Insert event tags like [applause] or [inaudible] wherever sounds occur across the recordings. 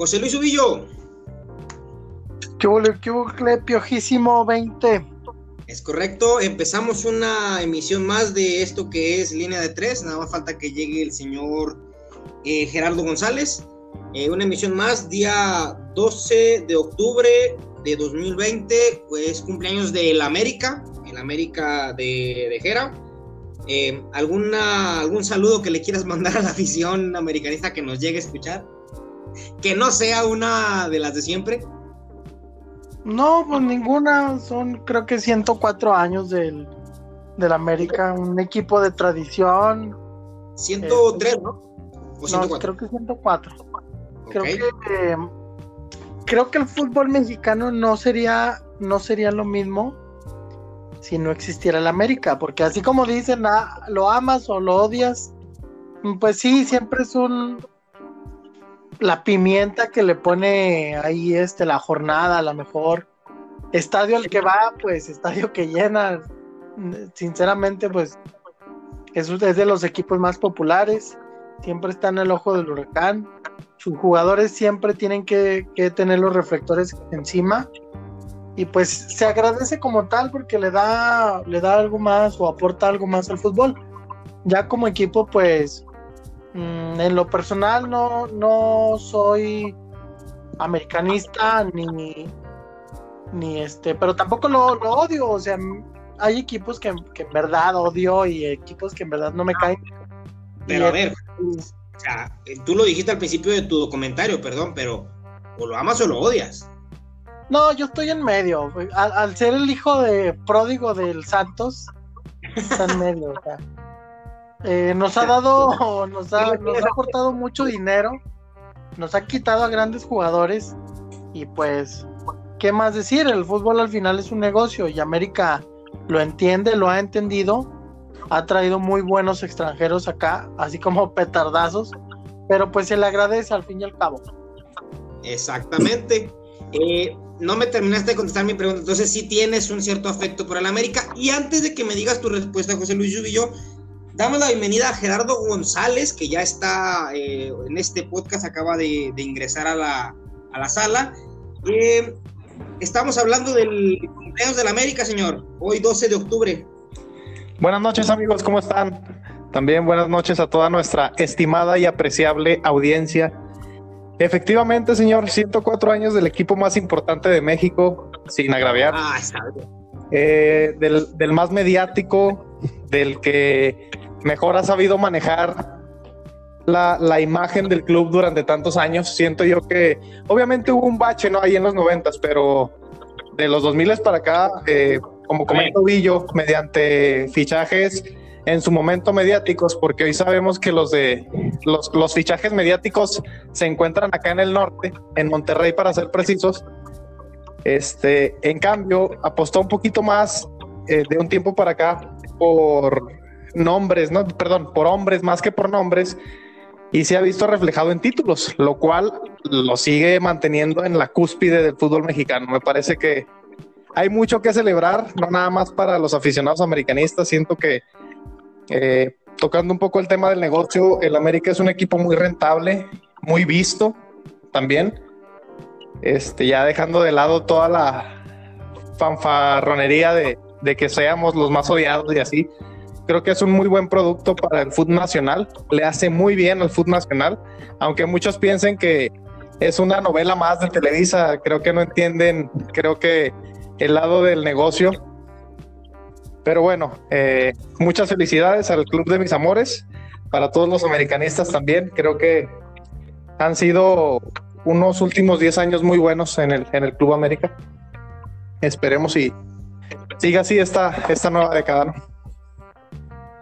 José Luis Ubillo. ¿Qué piojísimo 20? Es correcto, empezamos una emisión más de esto que es línea de tres, nada más falta que llegue el señor eh, Gerardo González. Eh, una emisión más, día 12 de octubre de 2020, pues cumpleaños del América, el América de, de Gera. Eh, ¿alguna, ¿Algún saludo que le quieras [laughs] mandar a la afición americanista que nos llegue a escuchar? Que no sea una de las de siempre. No, pues ninguna. Son creo que 104 años del, del América, un equipo de tradición. 103, ¿no? no, creo que 104. Creo que creo que el fútbol mexicano no sería no sería lo mismo si no existiera el América, porque así como dicen, ah, lo amas o lo odias, pues sí, siempre es un la pimienta que le pone ahí este la jornada, a lo mejor estadio al que va, pues estadio que llena. Sinceramente, pues es, es de los equipos más populares. Siempre está en el ojo del huracán. Sus jugadores siempre tienen que, que tener los reflectores encima. Y pues se agradece como tal porque le da, le da algo más o aporta algo más al fútbol. Ya como equipo, pues Mm, en lo personal no, no soy americanista ni, ni este, pero tampoco lo, odio, o sea, hay equipos que, en verdad odio y equipos que en verdad no me caen. Pero a ver, tú lo dijiste al principio de tu comentario, perdón, pero o lo amas o lo odias. No, yo estoy en medio. Al, al ser el hijo de pródigo del Santos, está en medio. O sea. Eh, nos ha dado, nos ha, nos ha aportado mucho dinero, nos ha quitado a grandes jugadores y pues, ¿qué más decir? El fútbol al final es un negocio y América lo entiende, lo ha entendido, ha traído muy buenos extranjeros acá, así como [laughs] petardazos, pero pues se le agradece al fin y al cabo. Exactamente. Eh, no me terminaste de contestar mi pregunta, entonces sí tienes un cierto afecto por el América. Y antes de que me digas tu respuesta, José Luis Yubillo, Damos la bienvenida a Gerardo González, que ya está eh, en este podcast, acaba de, ingresar a la, sala. Eh, estamos hablando del cumpleaños de la América, señor, hoy 12 de octubre. Buenas noches, amigos, ¿cómo están? También buenas noches a toda nuestra estimada y apreciable audiencia. Efectivamente, señor, 104 años del equipo más importante de México, sin agraviar. Ah, está eh, del, del, más mediático, del que mejor ha sabido manejar la, imagen del club durante tantos años. Siento yo que obviamente hubo un bache ¿no? ahí en los noventas, pero de los 2000 para acá, eh, como comento Villo, mediante fichajes en su momento mediáticos, porque hoy sabemos que los de los, los, fichajes mediáticos se encuentran acá en el norte, en Monterrey para ser precisos. Este, en cambio, apostó un poquito más eh, de un tiempo para acá por nombres, no, perdón, por hombres más que por nombres, y se ha visto reflejado en títulos, lo cual lo sigue manteniendo en la cúspide del fútbol mexicano. Me parece que hay mucho que celebrar, no nada más para los aficionados americanistas. Siento que eh, tocando un poco el tema del negocio, el América es un equipo muy rentable, muy visto también. Este, ya dejando de lado toda la fanfarronería de, de que seamos los más odiados y así creo que es un muy buen producto para el fútbol nacional, le hace muy bien al fútbol nacional, aunque muchos piensen que es una novela más de Televisa, creo que no entienden, creo que el lado del negocio. Pero bueno, eh, muchas felicidades al Club de Mis Amores, para todos los americanistas también, creo que han sido unos últimos 10 años muy buenos en el, en el Club América. Esperemos y siga así esta, esta nueva década. ¿no?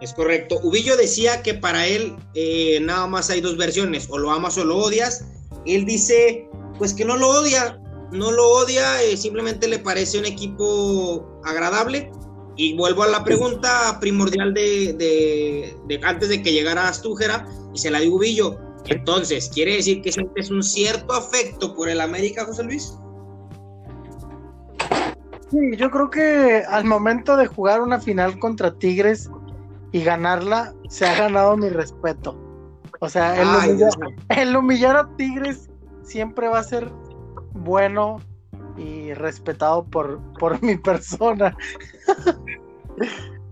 Es correcto. Ubillo decía que para él eh, nada más hay dos versiones, o lo amas o lo odias. Él dice, pues que no lo odia, no lo odia, eh, simplemente le parece un equipo agradable. Y vuelvo a la pregunta primordial de, antes de que llegara Astújera, y se la digo Ubillo. Entonces, ¿quiere decir que sientes un cierto afecto por el América, José Luis? Sí, yo creo que al momento de jugar una final contra Tigres, y ganarla, se ha ganado mi respeto. O sea, el, humillar, a Tigres siempre va a ser bueno y respetado por, por mi persona.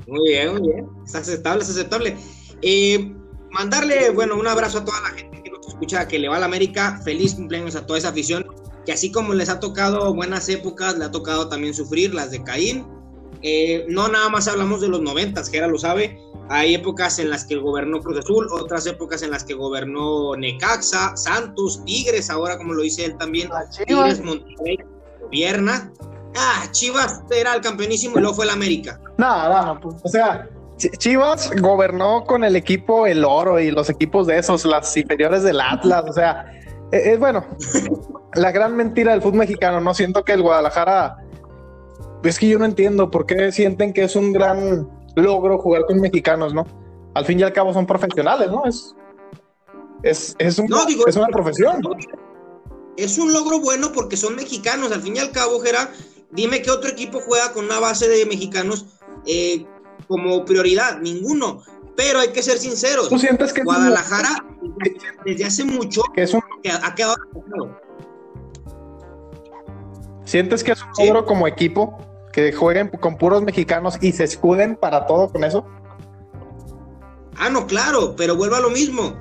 Muy bien, muy bien. Es aceptable, es aceptable. Eh, mandarle, bueno, un abrazo a toda la gente que nos escucha, que le va a la América. Feliz cumpleaños a toda esa afición, que así como les ha tocado buenas épocas, le ha tocado también sufrir las de Caín. Eh, no nada más hablamos de los noventas, Gera lo sabe. Hay épocas en las que gobernó Cruz Azul, otras épocas en las que gobernó Necaxa, Santos, Tigres, ahora como lo dice él también, Tigres, Monterrey, gobierna. Ah, Chivas era el campeonísimo y luego fue el América. No, no, pues, o sea, Chivas gobernó con el equipo El Oro y los equipos de esos, las inferiores del Atlas, o sea, es, e, bueno, la gran mentira del fútbol mexicano, no siento que el Guadalajara, es que yo no entiendo por qué sienten que es un gran logro jugar con mexicanos, ¿no? Al fin y al cabo son profesionales, ¿no? Es, es, es, un, es una profesión. Es un logro bueno porque son mexicanos, al fin y al cabo, Gera, dime qué otro equipo juega con una base de mexicanos eh, como prioridad, ninguno. Pero hay que ser sinceros. ¿Tú sientes que Guadalajara [laughs] desde hace mucho que es un... ha quedado ¿Sientes que es un logro como equipo que jueguen con puros mexicanos y se escuden para todo con eso? Ah, no, claro, pero vuelvo a lo mismo.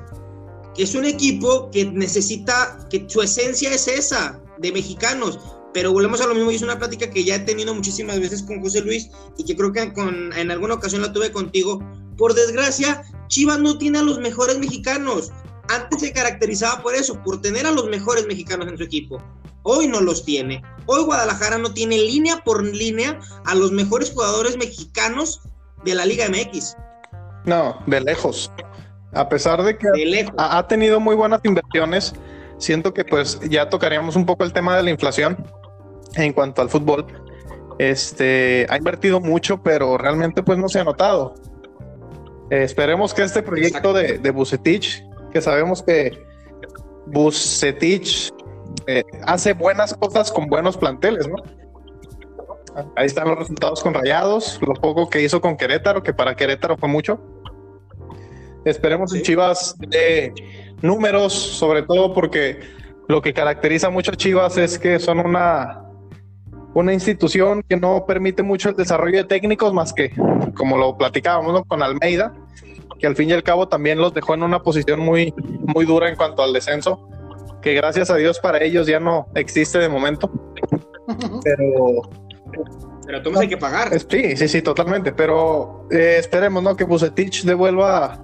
Es un equipo que necesita, que su esencia es esa, de mexicanos. Pero volvemos a lo mismo y es una plática que ya he tenido muchísimas veces con José Luis y que creo que con, en alguna ocasión la tuve contigo. Por desgracia, Chivas no tiene a los mejores mexicanos. Antes se caracterizaba por eso, por tener a los mejores mexicanos en su equipo. Hoy no los tiene. Hoy Guadalajara no tiene línea por línea a los mejores jugadores mexicanos de la Liga MX. No, de lejos. A pesar de que ha, ha tenido muy buenas inversiones, siento que pues ya tocaríamos un poco el tema de la inflación en cuanto al fútbol. Este ha invertido mucho, pero realmente pues no se ha notado. Eh, esperemos que este proyecto de, de Bucetich, que sabemos que Bucetich eh, hace buenas cosas con buenos planteles, ¿no? Ahí están los resultados con Rayados, lo poco que hizo con Querétaro, que para Querétaro fue mucho. Esperemos en Chivas de números, sobre todo porque lo que caracteriza mucho a Chivas es que son una una institución que no permite mucho el desarrollo de técnicos más que, como lo platicábamos con Almeida, que al fin y al cabo también los dejó en una posición muy, muy dura en cuanto al descenso, que gracias a Dios para ellos ya no existe de momento. [laughs] Pero... Pero tú hay que pagar. Sí, sí, sí, totalmente. Pero eh, esperemos, ¿no? Que Bucetich devuelva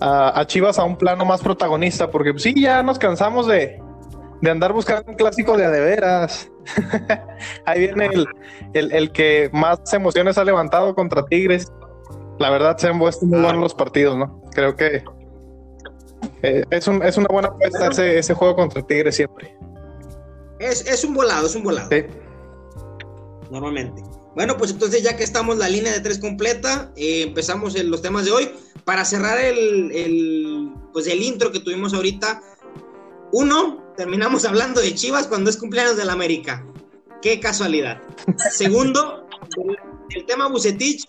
a, a, Chivas a un plano más protagonista, porque sí, ya nos cansamos de, de andar buscando un clásico de adeveras. [laughs] Ahí viene el, que más emociones ha levantado contra Tigres. La verdad se han puesto muy buenos los partidos, ¿no? Creo que eh, es, un, es, una buena apuesta ese, ese, juego contra Tigres siempre. Es, un volado, es un volado. Sí. Normalmente. Bueno, pues entonces ya que estamos la línea de tres completa, eh, empezamos en los temas de hoy. Para cerrar el, el, pues el intro que tuvimos ahorita, uno, terminamos hablando de Chivas cuando es cumpleaños del América. Qué casualidad. Segundo, el, tema Bucetich,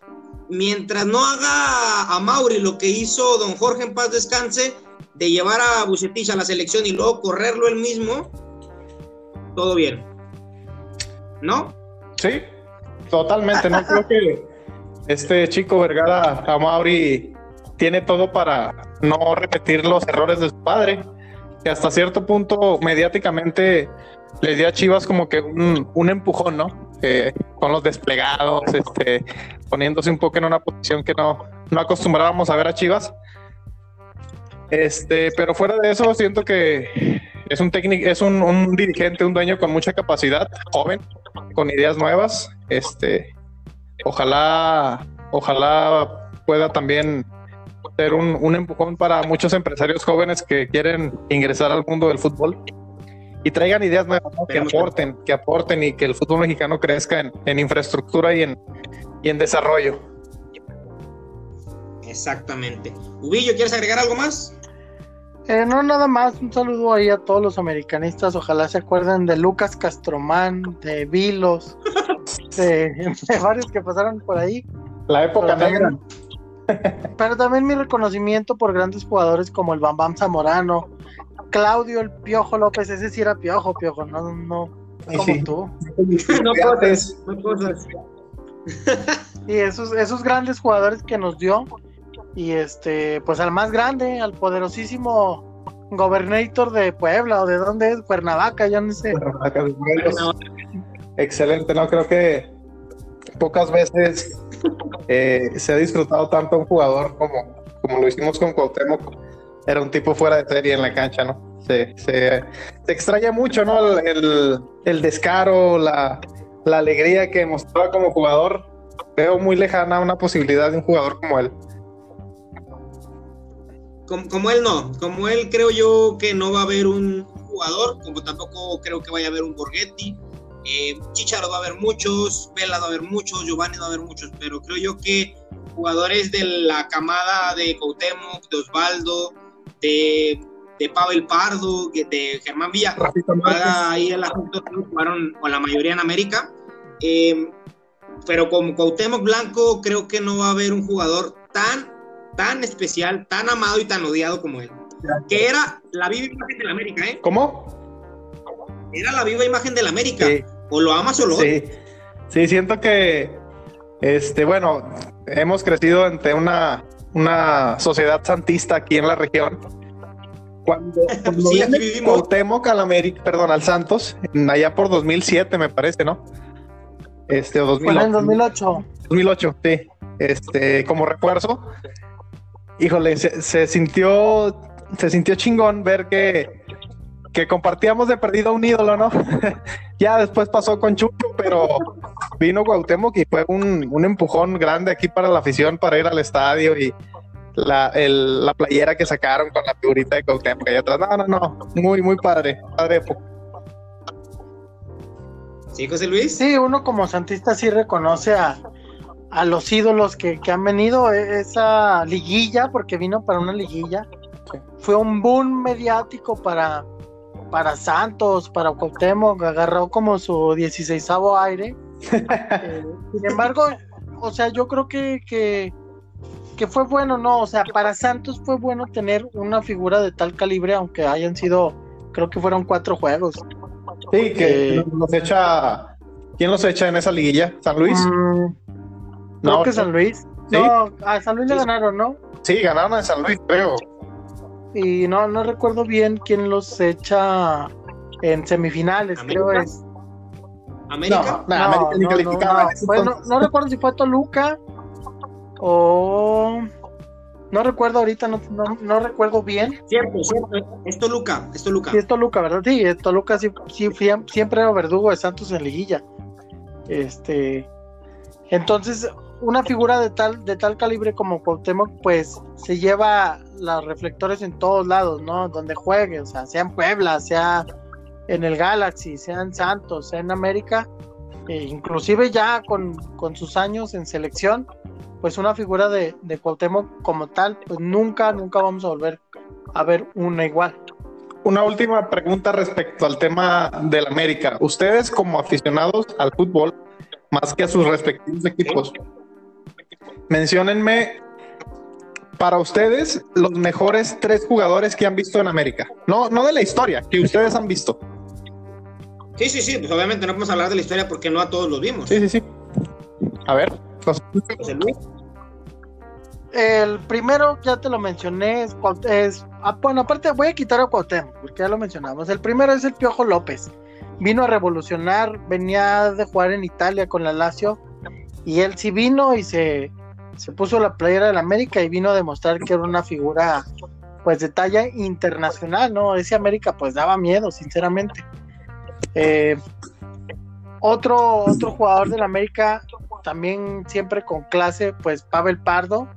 mientras no haga a Mauri lo que hizo don Jorge en paz descanse, de llevar a Bucetich a la selección y luego correrlo él mismo, todo bien. ¿No? Sí, totalmente. No creo que este chico Vergara a Mauri tiene todo para no repetir los errores de su padre que hasta cierto punto mediáticamente les dio a Chivas como que un, empujón, ¿no? con los desplegados, este, poniéndose un poco en una posición que no, no acostumbrábamos a ver a Chivas. Este, pero fuera de eso, siento que es un técnico, es un, un, dirigente, un dueño con mucha capacidad, joven, con ideas nuevas. Este, ojalá, ojalá pueda también ser un, empujón para muchos empresarios jóvenes que quieren ingresar al mundo del fútbol y traigan ideas nuevas que aporten, que aporten y que el fútbol mexicano crezca en, infraestructura y en, y en desarrollo. Exactamente. Ubillo, ¿quieres agregar algo más? Eh, no, nada más. Un saludo ahí a todos los americanistas. Ojalá se acuerden de Lucas Castromán, de Vilos, [laughs] de, varios que pasaron por ahí. La época negra. Pero también mi reconocimiento por grandes jugadores como el Bam Bam Zamorano, Claudio el Piojo López, ese sí era Piojo, Piojo, no, no, como tú. no cosas, no cosas. Y esos, esos grandes jugadores que nos dio, y este, pues al más grande, al poderosísimo Gobernator de Puebla o de dónde es, Cuernavaca, ya no sé. Excelente, no creo que pocas veces eh, se ha disfrutado tanto un jugador como, como lo hicimos con Cuauhtémoc. Era un tipo fuera de serie en la cancha, ¿no? Se, se, extraña mucho, ¿no? El, el descaro, la, la alegría que mostraba como jugador. Veo muy lejana una posibilidad de un jugador como él como, él no, como él creo yo que no va a haber un jugador, como tampoco creo que vaya a haber un Borghetti. Eh, Chicharo va a haber muchos, Vela va a haber muchos, Giovanni va a haber muchos, pero creo yo que jugadores de la camada de Cuauhtémoc, de Osvaldo, de, de Pavel Pardo, de Germán Villa, ahí la jugaron o la mayoría en América. Eh, pero como Cuauhtémoc Blanco, creo que no va a haber un jugador tan tan especial, tan amado y tan odiado como él. Que era la viva imagen de la América, ¿eh? ¿Cómo? Era la viva imagen de la América. O lo amas o lo odias. Sí. sí, siento que, este, bueno, hemos crecido ante una, una sociedad santista aquí en la región. Cuando, [laughs] cuando sí, al América, perdón, al Santos, allá por 2007 me parece, ¿no? Este, o 2008. en 2008. 2008, sí. Este, como refuerzo, híjole, se, sintió, se sintió chingón ver que, que compartíamos de perdido un ídolo, ¿no? [laughs] ya después pasó con Chucho, pero vino Cuauhtémoc y fue un, empujón grande aquí para la afición para ir al estadio y la, la playera que sacaron con la figurita de Cuauhtémoc ahí atrás. No, no, no, muy, muy padre, padre ¿Sí, José Luis? Sí, uno como santista sí reconoce a, a los ídolos que, han venido, e, esa liguilla, porque vino para una liguilla, fue un boom mediático para, para Santos, para Cuauhtémoc, agarró como su 16 aire. [laughs] Eh, sin embargo, o sea, yo creo que, que, que, fue bueno, ¿no? O sea, para Santos fue bueno tener una figura de tal calibre, aunque hayan sido, creo que fueron cuatro juegos. Sí, que eh, los echa. ¿Quién los echa en esa liguilla? ¿San Luis? Mm, Creo que San Luis. No, a San Luis le ganaron, ¿no? Sí, ganaron a San Luis, creo. Y no, no recuerdo bien quién los echa en semifinales, creo es. ¿América? No, no, no, recuerdo si fue Toluca o. No recuerdo ahorita, no, no, recuerdo bien. Cierto, cierto. Es Toluca, es Toluca. Sí, es Toluca, ¿verdad? Sí, es Toluca sí, sí, siempre era verdugo de Santos en liguilla. Este. Entonces, una figura de tal, de tal calibre como Cuauhtémoc, pues se lleva los reflectores en todos lados, ¿no? Donde juegue, o sea, sea en Puebla, sea en el Galaxy, sea en Santos, sea en América, e inclusive ya con, sus años en selección, pues una figura de, de Cuauhtémoc como tal, pues nunca, nunca vamos a volver a ver una igual. Una última pregunta respecto al tema del América. Ustedes como aficionados al fútbol, más que a sus respectivos equipos, menciónenme para ustedes los mejores tres jugadores que han visto en América. No, no de la historia, que ustedes han visto. Sí, sí, sí, pues obviamente no podemos hablar de la historia porque no a todos los vimos. Sí, sí, sí. A ver, El primero, ya te lo mencioné, es, es ah, bueno, aparte voy a quitar a Cuauhtémoc, porque ya lo mencionamos. El primero es el Piojo López. Vino a revolucionar, venía de jugar en Italia con la Lazio, y él sí vino y se, se puso la playera del América y vino a demostrar que era una figura pues de talla internacional, ¿no? Ese América pues daba miedo, sinceramente. Eh, otro, otro jugador del América, también siempre con clase, pues Pavel Pardo.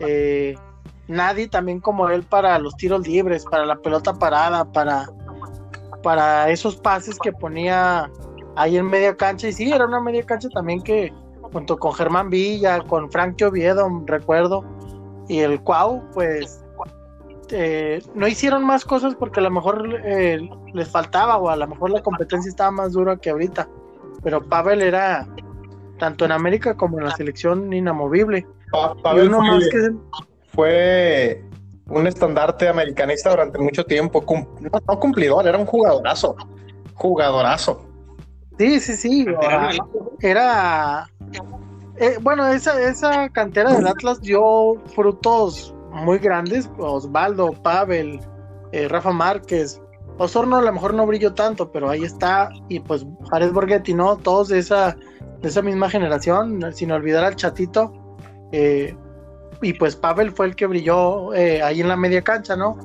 Eh, nadie también como él para los tiros libres, para la pelota parada, para, para esos pases que ponía ahí en media cancha. Y sí, era una media cancha también que, junto con Germán Villa, con Frank Oviedo, recuerdo, y el Cuau, pues eh, no hicieron más cosas porque a lo mejor eh, les faltaba o a lo mejor la competencia estaba más dura que ahorita. Pero Pavel era tanto en América como en la selección inamovible. Pavel fue, un estandarte americanista durante mucho tiempo. no, cumplidor, era un jugadorazo. Jugadorazo. Sí, sí, sí. Era. Eh, bueno, esa, esa cantera del Atlas dio frutos muy grandes. Osvaldo, Pavel, eh, Rafa Márquez. Osorno a lo mejor no brilló tanto, pero ahí está. Y pues Jared Borghetti, ¿no? Todos de esa, de esa misma generación, sin olvidar al chatito. Eh, y pues Pavel fue el que brilló ahí en la media cancha, ¿no?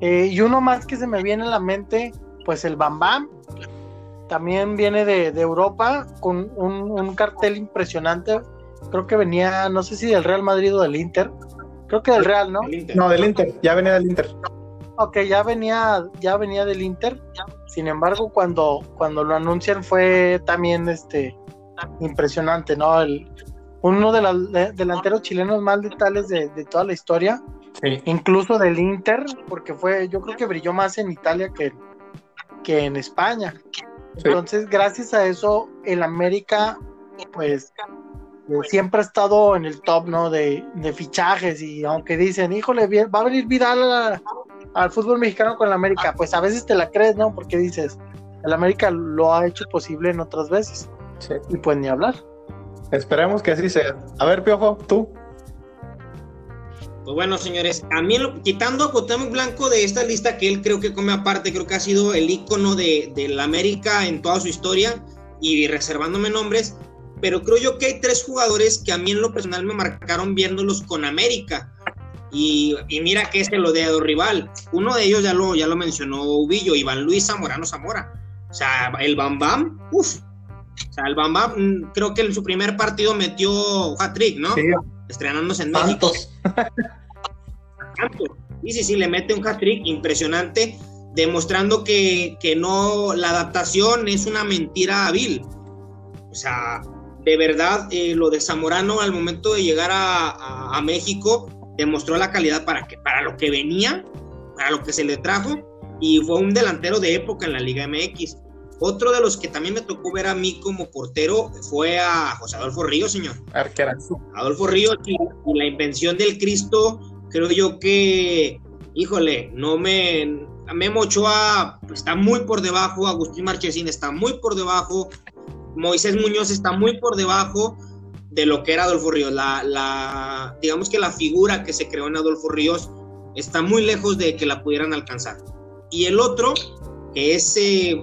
y uno más que se me viene a la mente, pues el Bam Bam, también viene de, Europa con un, cartel impresionante. Creo que venía, no sé si del Real Madrid o del Inter. Creo que del Real, ¿no? No, del Inter, ya venía del Inter. Ok, ya venía, ya venía del Inter. Sin embargo, cuando, cuando lo anuncian fue también este impresionante, ¿no? El, uno de los delanteros chilenos más letales de, toda la historia. Incluso del Inter, porque fue, yo creo que brilló más en Italia que, que en España. Entonces, gracias a eso, el América, pues, siempre ha estado en el top, ¿no? De, fichajes y aunque dicen, híjole, va a venir Vidal al fútbol mexicano con el América, pues a veces te la crees, ¿no? Porque dices, el América lo ha hecho posible en otras veces. Y pues ni hablar. Esperemos que así sea. A ver, Piojo, tú. Pues bueno, señores, a mí, quitando a Cuauhtémoc Blanco de esta lista que él creo que come aparte, creo que ha sido el ícono de, la América en toda su historia y reservándome nombres, pero creo yo que hay tres jugadores que a mí en lo personal me marcaron viéndolos con América. Y, mira que es el odiado rival. Uno de ellos ya lo, ya lo mencionó Ubillo, Iván Luis Zamorano Zamora. O sea, el Bam Bam, uff. O sea, el Bam Bam, mm, creo que en su primer partido metió hat-trick, ¿no? Sí estrenándose en México. Y sí, sí, le mete un hat-trick impresionante, demostrando que, no, la adaptación es una mentira hábil. O sea, de verdad, eh, lo de Zamorano al momento de llegar a, México demostró la calidad para, que, para lo que venía, para lo que se le trajo, y fue un delantero de época en la Liga MX. Otro de los que también me tocó ver a mí como portero fue a José Adolfo Ríos, señor. Adolfo Ríos y, la invención del Cristo, creo yo que, híjole, no me... Memo Ochoa está muy por debajo, Agustín Marchesín está muy por debajo, Moisés Muñoz está muy por debajo de lo que era Adolfo Ríos. La, la, digamos que la figura que se creó en Adolfo Ríos está muy lejos de que la pudieran alcanzar. Y el otro, que es eh,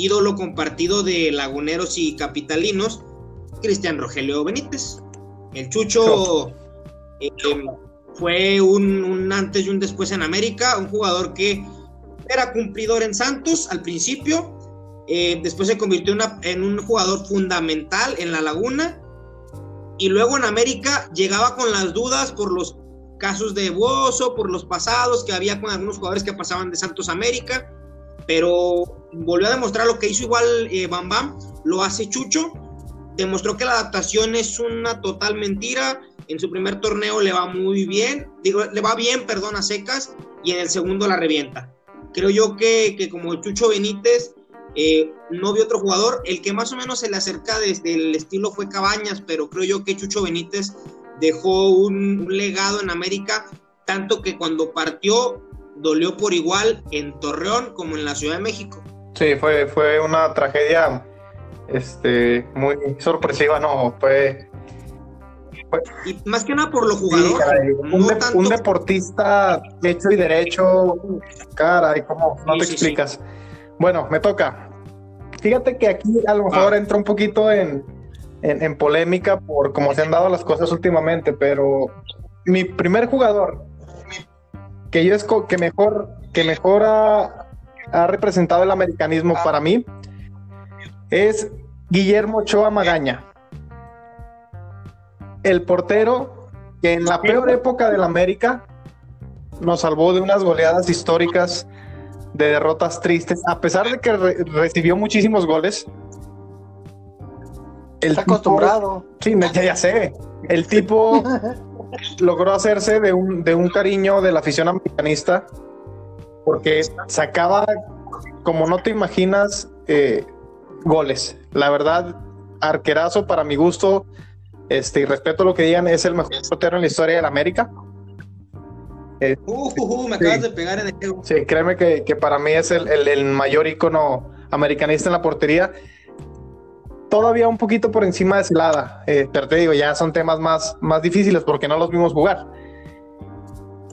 ídolo compartido de laguneros y capitalinos, Cristian Rogelio Benítez. El Chucho eh, fue un, antes y un después en América, un jugador que era cumplidor en Santos al principio, eh, después se convirtió en un jugador fundamental en la laguna y luego en América llegaba con las dudas por los casos de Bozo, por los pasados que había con algunos jugadores que pasaban de Santos a América pero volvió a demostrar lo que hizo igual eh, Bam Bam, lo hace Chucho, demostró que la adaptación es una total mentira, en su primer torneo le va muy bien, digo, le va bien, perdón, a secas, y en el segundo la revienta. Creo yo que, que como Chucho Benítez, eh, no vi otro jugador, el que más o menos se le acerca desde el estilo fue Cabañas, pero creo yo que Chucho Benítez dejó un legado en América, tanto que cuando partió dolió por igual en Torreón como en la Ciudad de México. Sí, fue, fue una tragedia este, muy sorpresiva, no, fue... y más que nada por los jugadores. un, deportista hecho y derecho, caray, ¿cómo? No te explicas. Bueno, me toca. Fíjate que aquí a lo mejor entra un poquito en, en, polémica por cómo se han dado las cosas últimamente, pero mi primer jugador que yo es que mejor, que mejor ha, representado el americanismo para mí es Guillermo Ochoa Magaña. El portero que en la peor época del América nos salvó de unas goleadas históricas de derrotas tristes, a pesar de que recibió muchísimos goles. El Está acostumbrado. Sí, ya, ya sé. El tipo [laughs] logró hacerse de un, de un cariño de la afición americanista porque sacaba, como no te imaginas, eh, goles. La verdad, arquerazo para mi gusto, este, y respeto lo que digan, es el mejor portero en la historia de la América. Eh, uh, uh, uh, me acabas de pegar en el. Sí, créeme que, para mí es el, mayor icono americanista en la portería. Todavía un poquito por encima de Celada, eh, pero te digo, ya son temas más, más difíciles porque no los vimos jugar.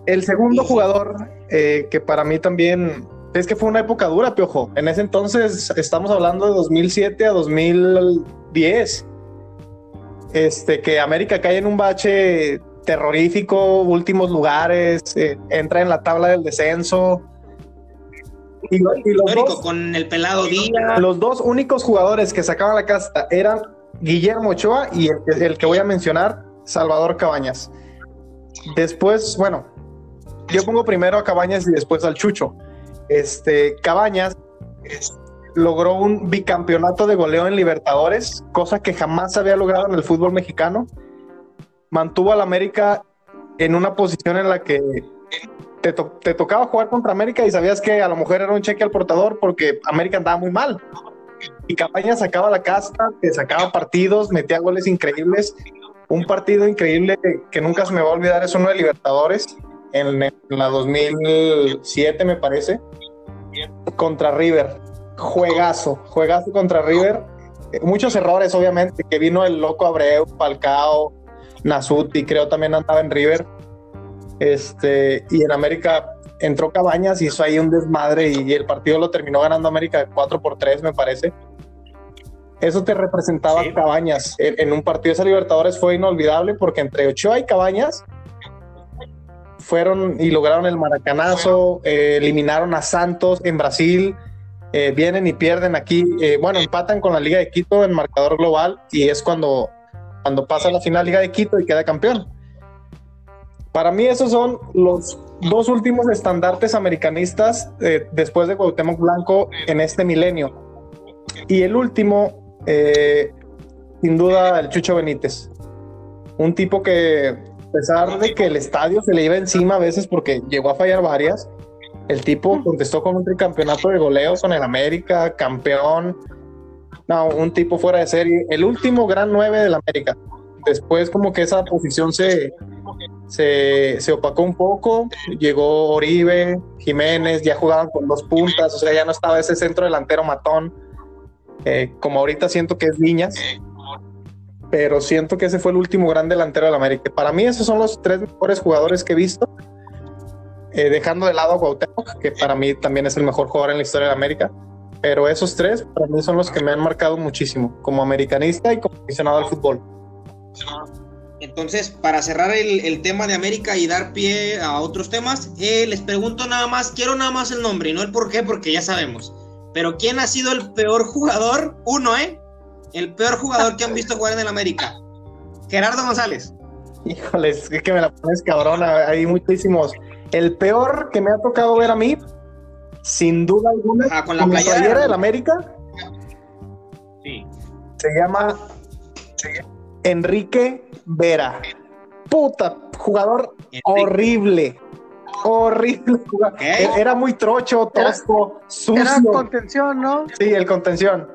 El segundo jugador eh, que para mí también es que fue una época dura, Piojo. En ese entonces estamos hablando de 2007 a 2010. Este, que América cae en un bache terrorífico, últimos lugares, eh, entra en la tabla del descenso. Y, los dos, con el pelado Díaz. Los dos únicos jugadores que sacaban la casta eran Guillermo Ochoa y el, que voy a mencionar, Salvador Cabañas. Después, bueno, yo pongo primero a Cabañas y después al Chucho. Este, Cabañas logró un bicampeonato de goleo en Libertadores, cosa que jamás había logrado en el fútbol mexicano mantuvo al América en una posición en la que te, tocaba jugar contra América y sabías que a lo mejor era un cheque al portador porque América andaba muy mal. Y Campaña sacaba la casta, te sacaba partidos, metía goles increíbles. Un partido increíble que, nunca se me va a olvidar es uno de Libertadores, en, en la 2007 me parece, contra River. Juegazo, juegazo contra River. Muchos errores, obviamente, que vino el loco Abreu, Falcao, Nasuti, creo también andaba en River. Este, y en América entró Cabañas, hizo ahí un desmadre y, el partido lo terminó ganando América 4 por 3, me parece. Eso te representaba Cabañas. En, un partido de Libertadores fue inolvidable porque entre Ochoa y Cabañas fueron y lograron el maracanazo, eh, eliminaron a Santos en Brasil, eh, vienen y pierden aquí, eh, bueno, empatan con la Liga de Quito en marcador global y es cuando cuando pasa la final Liga de Quito y queda campeón. Para mí esos son los dos últimos estandartes americanistas eh, después de Cuauhtémoc Blanco en este milenio. Y el último, eh, sin duda, el Chucho Benítez. Un tipo que, a pesar de que el estadio se le iba encima a veces porque llegó a fallar varias, el tipo contestó con un tricampeonato de goleos con el América, campeón, no, un tipo fuera de serie. El último gran 9 del América. Después como que esa posición se, se, opacó un poco. Llegó Oribe, Jiménez, ya jugaban con dos puntas, o sea, ya no estaba ese centro delantero matón. Eh, como ahorita siento que es Niñas. Pero siento que ese fue el último gran delantero del América. Para mí esos son los tres mejores jugadores que he visto. Eh, dejando de lado a Cuauhtémoc, que para mí también es el mejor jugador en la historia de América. Pero esos tres para mí son los que me han marcado muchísimo, como americanista y como aficionado al fútbol. Entonces, para cerrar el, tema de América y dar pie a otros temas, eh, les pregunto nada más, quiero nada más el nombre y no el por qué, porque ya sabemos. Pero ¿quién ha sido el peor jugador? Uno, ¿eh? El peor jugador que han visto jugar en el América. Gerardo González. Híjoles, es que me la pones cabrona, hay muchísimos. El peor que me ha tocado ver a mí sin duda alguna, ah, con la playera, del América. Sí. Se llama Enrique Vera. Puta, jugador horrible. Horrible. Era muy trocho, tosco, sucio. Era contención, ¿no? Sí, el contención.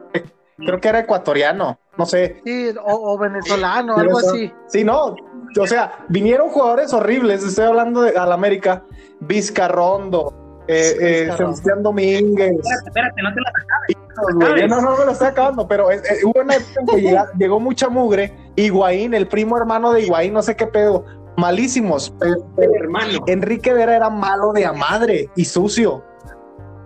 Creo que era ecuatoriano, no sé. Sí, o, venezolano, algo así. Sí, no. O sea, vinieron jugadores horribles. Estoy hablando de al América. Vizcarrondo, eh, eh, Sebastián Domínguez. Espérate, espérate, no te la acabes. No, no, me lo estoy acabando, pero eh, hubo una época en que llegó mucha mugre. Higuaín, el primo hermano de Higuaín, no sé qué pedo. Malísimos. Pero, hermano. Enrique Vera era malo de a madre y sucio.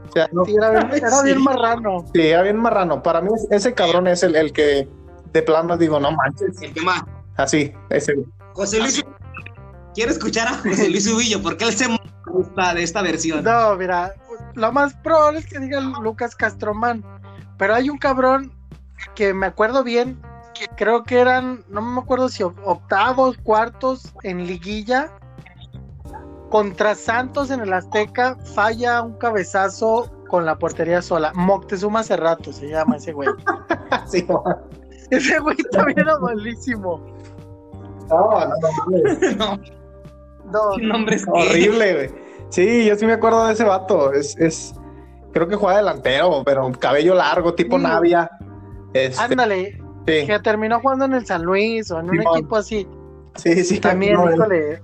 O sea, no, era, bien, marrano. Sí, era bien marrano. Para mí, ese cabrón es el, el que de plano digo, no manches. El que más. Así, ese. José Luis. Quiero escuchar a José Luis Ubillo, porque él se de esta versión. No, mira, lo más probable es que diga Lucas Castromán, pero hay un cabrón que me acuerdo bien, que creo que eran, no me acuerdo si octavos, cuartos en liguilla, contra Santos en el Azteca, falla un cabezazo con la portería sola. Moctezuma Cerrato se llama ese güey. [laughs] ese güey también era malísimo. No, no, no. no. [laughs] Horrible, güey. Sí, yo sí me acuerdo de ese vato. Es, es creo que juega delantero, pero cabello largo, tipo Navia. Este, Ándale. Que terminó jugando en el San Luis o en un equipo así. Sí, sí. También, híjole,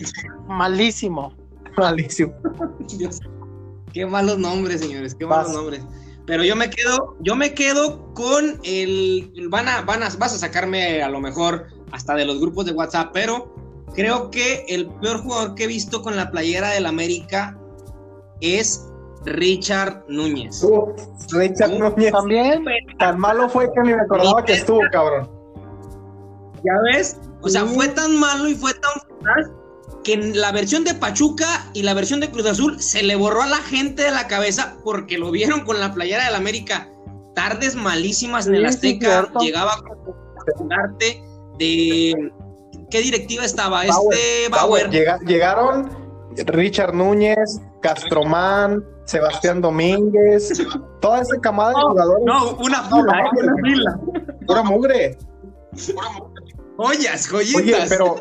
malísimo. [laughs] Malísimo. [laughs] Qué malos nombres, señores, qué malos nombres. Pero yo me quedo, yo me quedo con el. Van a, van a, vas a sacarme a lo mejor hasta de los grupos de WhatsApp, pero creo que el peor jugador que he visto con la playera del América es Richard Núñez. Richard Núñez también. Tan malo fue que ni me acordaba que estuvo, cabrón. ¿Ya ves? O sea, fue tan malo y fue tan que en la versión de Pachuca y la versión de Cruz Azul se le borró a la gente de la cabeza porque lo vieron con la playera del América. Tardes malísimas en el Azteca, llegaba a arte de qué directiva estaba este Bauer. llegaron Richard Núñez, Castromán, Sebastián Domínguez, toda esa camada de jugadores. No, una fila, eh, una fila. Pura mugre. Joyas, joyitas. Oye, pero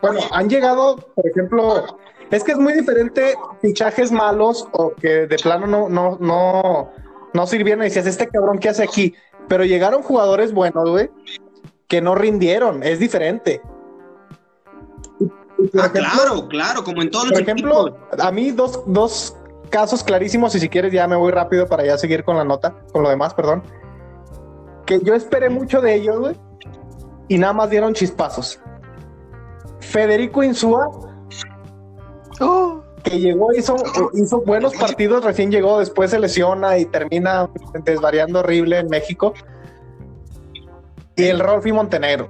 bueno, han llegado, por ejemplo, es que es muy diferente fichajes malos o que de plano no, no, no, no sirvieron y decías, este cabrón, ¿qué hace aquí? Pero llegaron jugadores buenos, güey, que no rindieron, es diferente. Ah, claro, claro, como en todos los Por ejemplo, a mí dos, dos casos clarísimos, y si quieres ya me voy rápido para ya seguir con la nota, con lo demás, perdón. Que yo esperé mucho de ellos, güey, y nada más dieron chispazos. Federico Insúa, oh. que llegó, hizo, hizo buenos partidos, recién llegó, después se lesiona y termina desvariando horrible en México. Y el Rolfi Montenegro.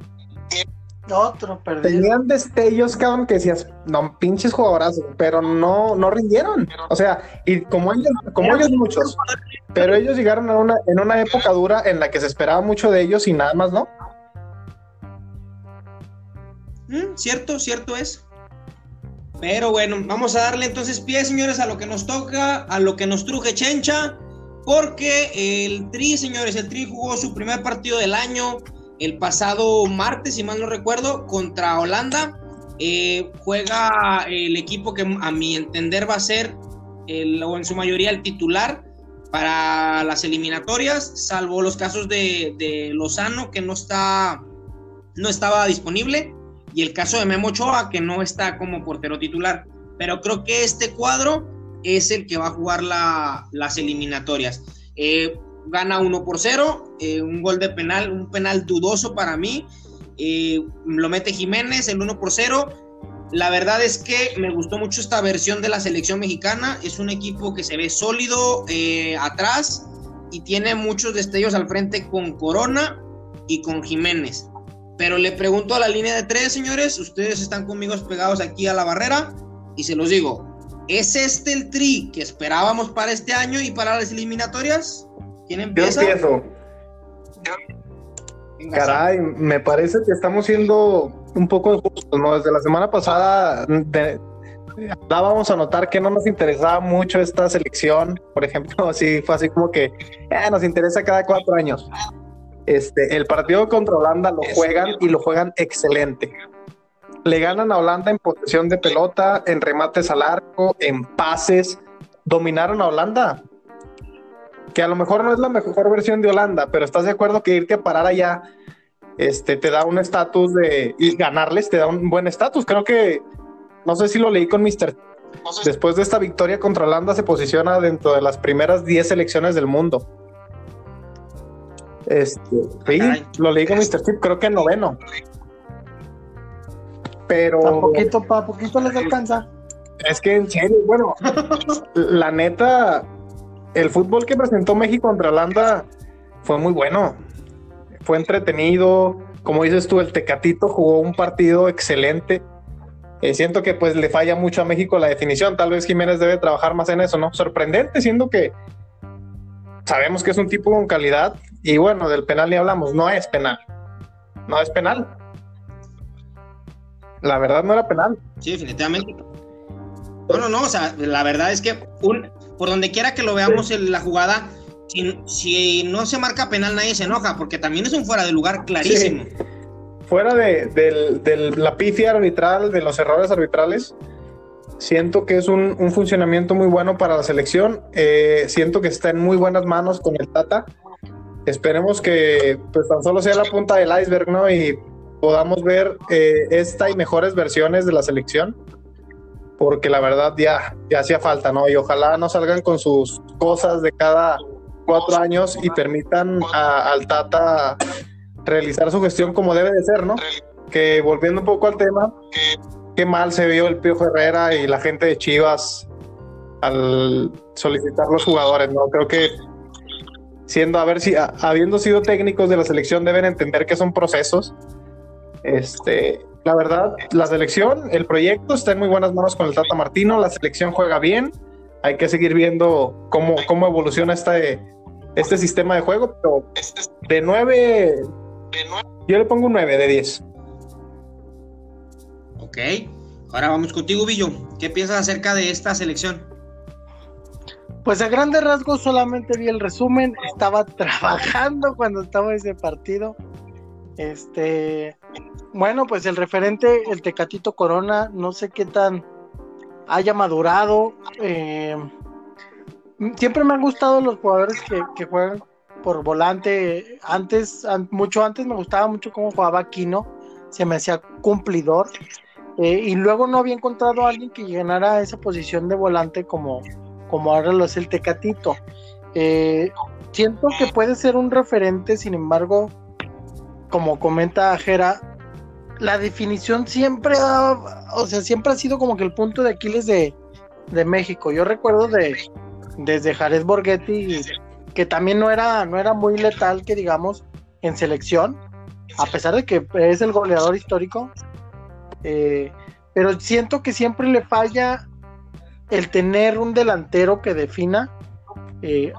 Otro perdido. Tenían destellos, cabrón, que decías, no, pinches jugadorazos, pero no, no rindieron. O sea, y como ellos, como ellos muchos, pero ellos llegaron a una, en una época dura en la que se esperaba mucho de ellos y nada más, ¿no? Mm, cierto, cierto es. Pero bueno, vamos a darle entonces pie, señores, a lo que nos toca, a lo que nos truje Chencha, porque el Tri, señores, el Tri jugó su primer partido del año el pasado martes, si mal no recuerdo, contra Holanda. Eh, juega el equipo que a mi entender va a ser, el, o en su mayoría, el titular para las eliminatorias, salvo los casos de, Lozano, que no, está, no estaba disponible y el caso de Memo Ochoa, que no está como portero titular. Pero creo que este cuadro es el que va a jugar las eliminatorias. Eh, gana 1 por 0, eh, un gol de penal, un penal dudoso para mí. Eh, lo mete Jiménez, el 1 por 0. La verdad es que me gustó mucho esta versión de la selección mexicana. Es un equipo que se ve sólido atrás y tiene muchos destellos al frente con Corona y con Jiménez. Pero le pregunto a la línea de tres, señores, ustedes están conmigo pegados aquí a la barrera y se los digo, ¿es este el tri que esperábamos para este año y para las eliminatorias? ¿Quién empieza? Yo empiezo. Caray, me parece que estamos siendo un poco injustos, ¿no? Desde la semana pasada dábamos a notar que no nos interesaba mucho esta selección, por ejemplo, [laughs] así fue así como que eh, nos interesa cada cuatro años. Este, el partido contra Holanda lo juegan y lo juegan excelente. Le ganan a Holanda en posesión de pelota, en remates al arco, en pases. Dominaron a Holanda. Que a lo mejor no es la mejor versión de Holanda, pero estás de acuerdo que irte a parar allá este, te da un estatus de. y ganarles te da un buen estatus. Creo que. No sé si lo leí con Mr. Después de esta victoria contra Holanda, se posiciona dentro de las primeras 10 selecciones del mundo. Este, sí, lo leí con Mr. Chip, creo que en noveno. Pero. A poquito, pa poquito les alcanza. Es que en serio, bueno, [laughs] la neta, el fútbol que presentó México contra Holanda fue muy bueno. Fue entretenido. Como dices tú, el Tecatito jugó un partido excelente. Eh, siento que pues le falla mucho a México la definición. Tal vez Jiménez debe trabajar más en eso, ¿no? Sorprendente, siendo que sabemos que es un tipo con calidad y bueno, del penal ni hablamos, no es penal. No es penal. La verdad no era penal. Sí, definitivamente. No, no, no, o sea, la verdad es que un, por donde quiera que lo veamos en la jugada, si, no se marca penal nadie se enoja, porque también es un fuera de lugar clarísimo. Fuera de, la pifia arbitral, de los errores arbitrales, Siento que es un, funcionamiento muy bueno para la selección. Eh, siento que está en muy buenas manos con el Tata. Esperemos que pues tan solo sea la punta del iceberg, ¿no? Y podamos ver eh, esta y mejores versiones de la selección. Porque la verdad ya, ya hacía falta, ¿no? Y ojalá no salgan con sus cosas de cada cuatro años y permitan al Tata realizar su gestión como debe de ser, ¿no? Que volviendo un poco al tema, qué mal se vio el Pío Herrera y la gente de Chivas al solicitar los jugadores, ¿no? Creo que siendo, a ver si, habiendo sido técnicos de la selección, deben entender que son procesos. Este, la verdad, la selección, el proyecto está en muy buenas manos con el Tata Martino, la selección juega bien, hay que seguir viendo cómo, cómo evoluciona este, este sistema de juego, pero de 9, yo le pongo un 9 de 10. Ok, ahora vamos contigo, Villo. ¿Qué piensas acerca de esta selección? Pues a grandes rasgos solamente vi el resumen, estaba [laughs] trabajando cuando estaba ese partido. Este, bueno, pues el referente, el Tecatito Corona, no sé qué tan haya madurado. Eh, siempre me han gustado los jugadores que, juegan por volante. Antes, mucho antes me gustaba mucho cómo jugaba Aquino, se me hacía cumplidor. Eh, y luego no había encontrado a alguien que llenara esa posición de volante como, como ahora lo es el Tecatito. Eh, siento que puede ser un referente, sin embargo, como comenta Jera, la definición siempre ha, o sea, siempre ha sido como que el punto de Aquiles de, México. Yo recuerdo de desde Jared Borghetti que también no era, no era muy letal que digamos en selección, a pesar de que es el goleador histórico. Eh, pero siento que siempre le falla el tener un delantero que defina eh,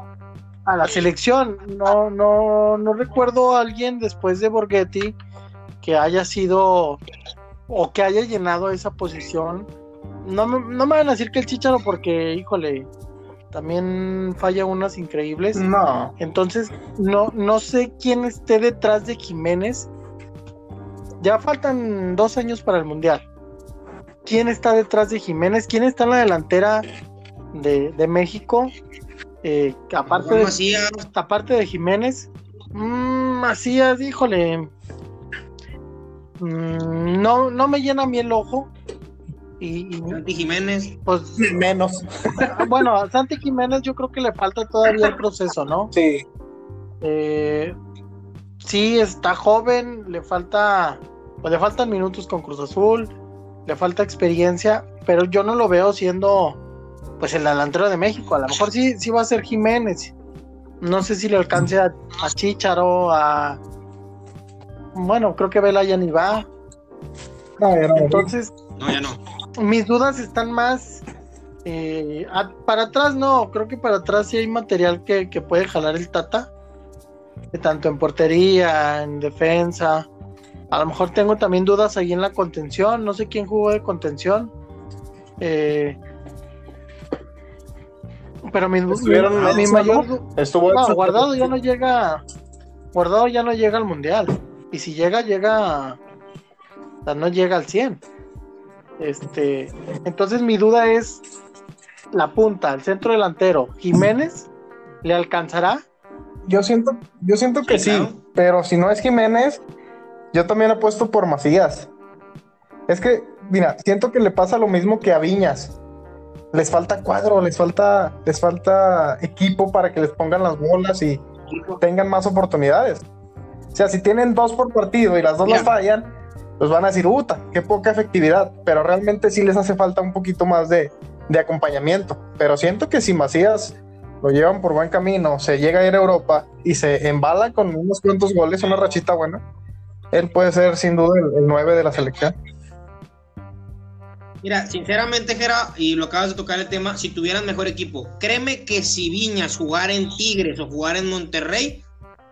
a la selección. No, no, no recuerdo a alguien después de Borghetti que haya sido o que haya llenado esa posición. No, no me van a decir que el Chicharo porque, híjole, también falla unas increíbles. No. Entonces, no, no sé quién esté detrás de Jiménez. Ya faltan dos años para el Mundial. ¿Quién está detrás de Jiménez? ¿Quién está en la delantera de, México? Eh, aparte, de, aparte de Jiménez. Mmm, Macías, híjole. Mm, no, no me llena a mí el ojo. Y, Santi Jiménez. Pues menos. [laughs] Bueno, a Santi Jiménez yo creo que le falta todavía el proceso, ¿no? Sí. Eh, sí, está joven, le falta, pues le faltan minutos con Cruz Azul, le falta experiencia, pero yo no lo veo siendo pues el delantero de México. A lo mejor sí, sí va a ser Jiménez. No sé si le alcance a, a Chicharo, a, bueno, creo que Vela ya ni va. Entonces, no, ya no. Mis dudas están más eh, para atrás, no. Creo que para atrás sí hay material que, puede jalar el Tata, tanto en portería, en defensa. A lo mejor tengo también dudas ahí en la contención. No sé quién jugó de contención. Eh, pero mi, mi, mayor estuvo no, guardado ya no llega guardado ya no llega al mundial y si llega, llega. O sea, no llega al 100. Este, entonces mi duda es la punta, el centro delantero, Jiménez, ¿le alcanzará? Yo siento, yo siento que sí, pero si no es Jiménez, yo también apuesto por Macías. Es que, mira, siento que le pasa lo mismo que a Viñas. Les falta cuadro, les falta, les falta equipo para que les pongan las bolas y tengan más oportunidades. O sea, si tienen dos por partido y las dos las fallan, pues van a decir, puta, qué poca efectividad. Pero realmente sí les hace falta un poquito más de, acompañamiento. Pero siento que si Macías lo llevan por buen camino, se llega a ir a Europa y se embala con unos cuantos goles, una rachita buena, él puede ser sin duda el, el 9 de la selección. Mira, sinceramente, Jera, y lo acabas de tocar el tema, si tuvieran mejor equipo, créeme que si Viñas jugara en Tigres o jugara en Monterrey,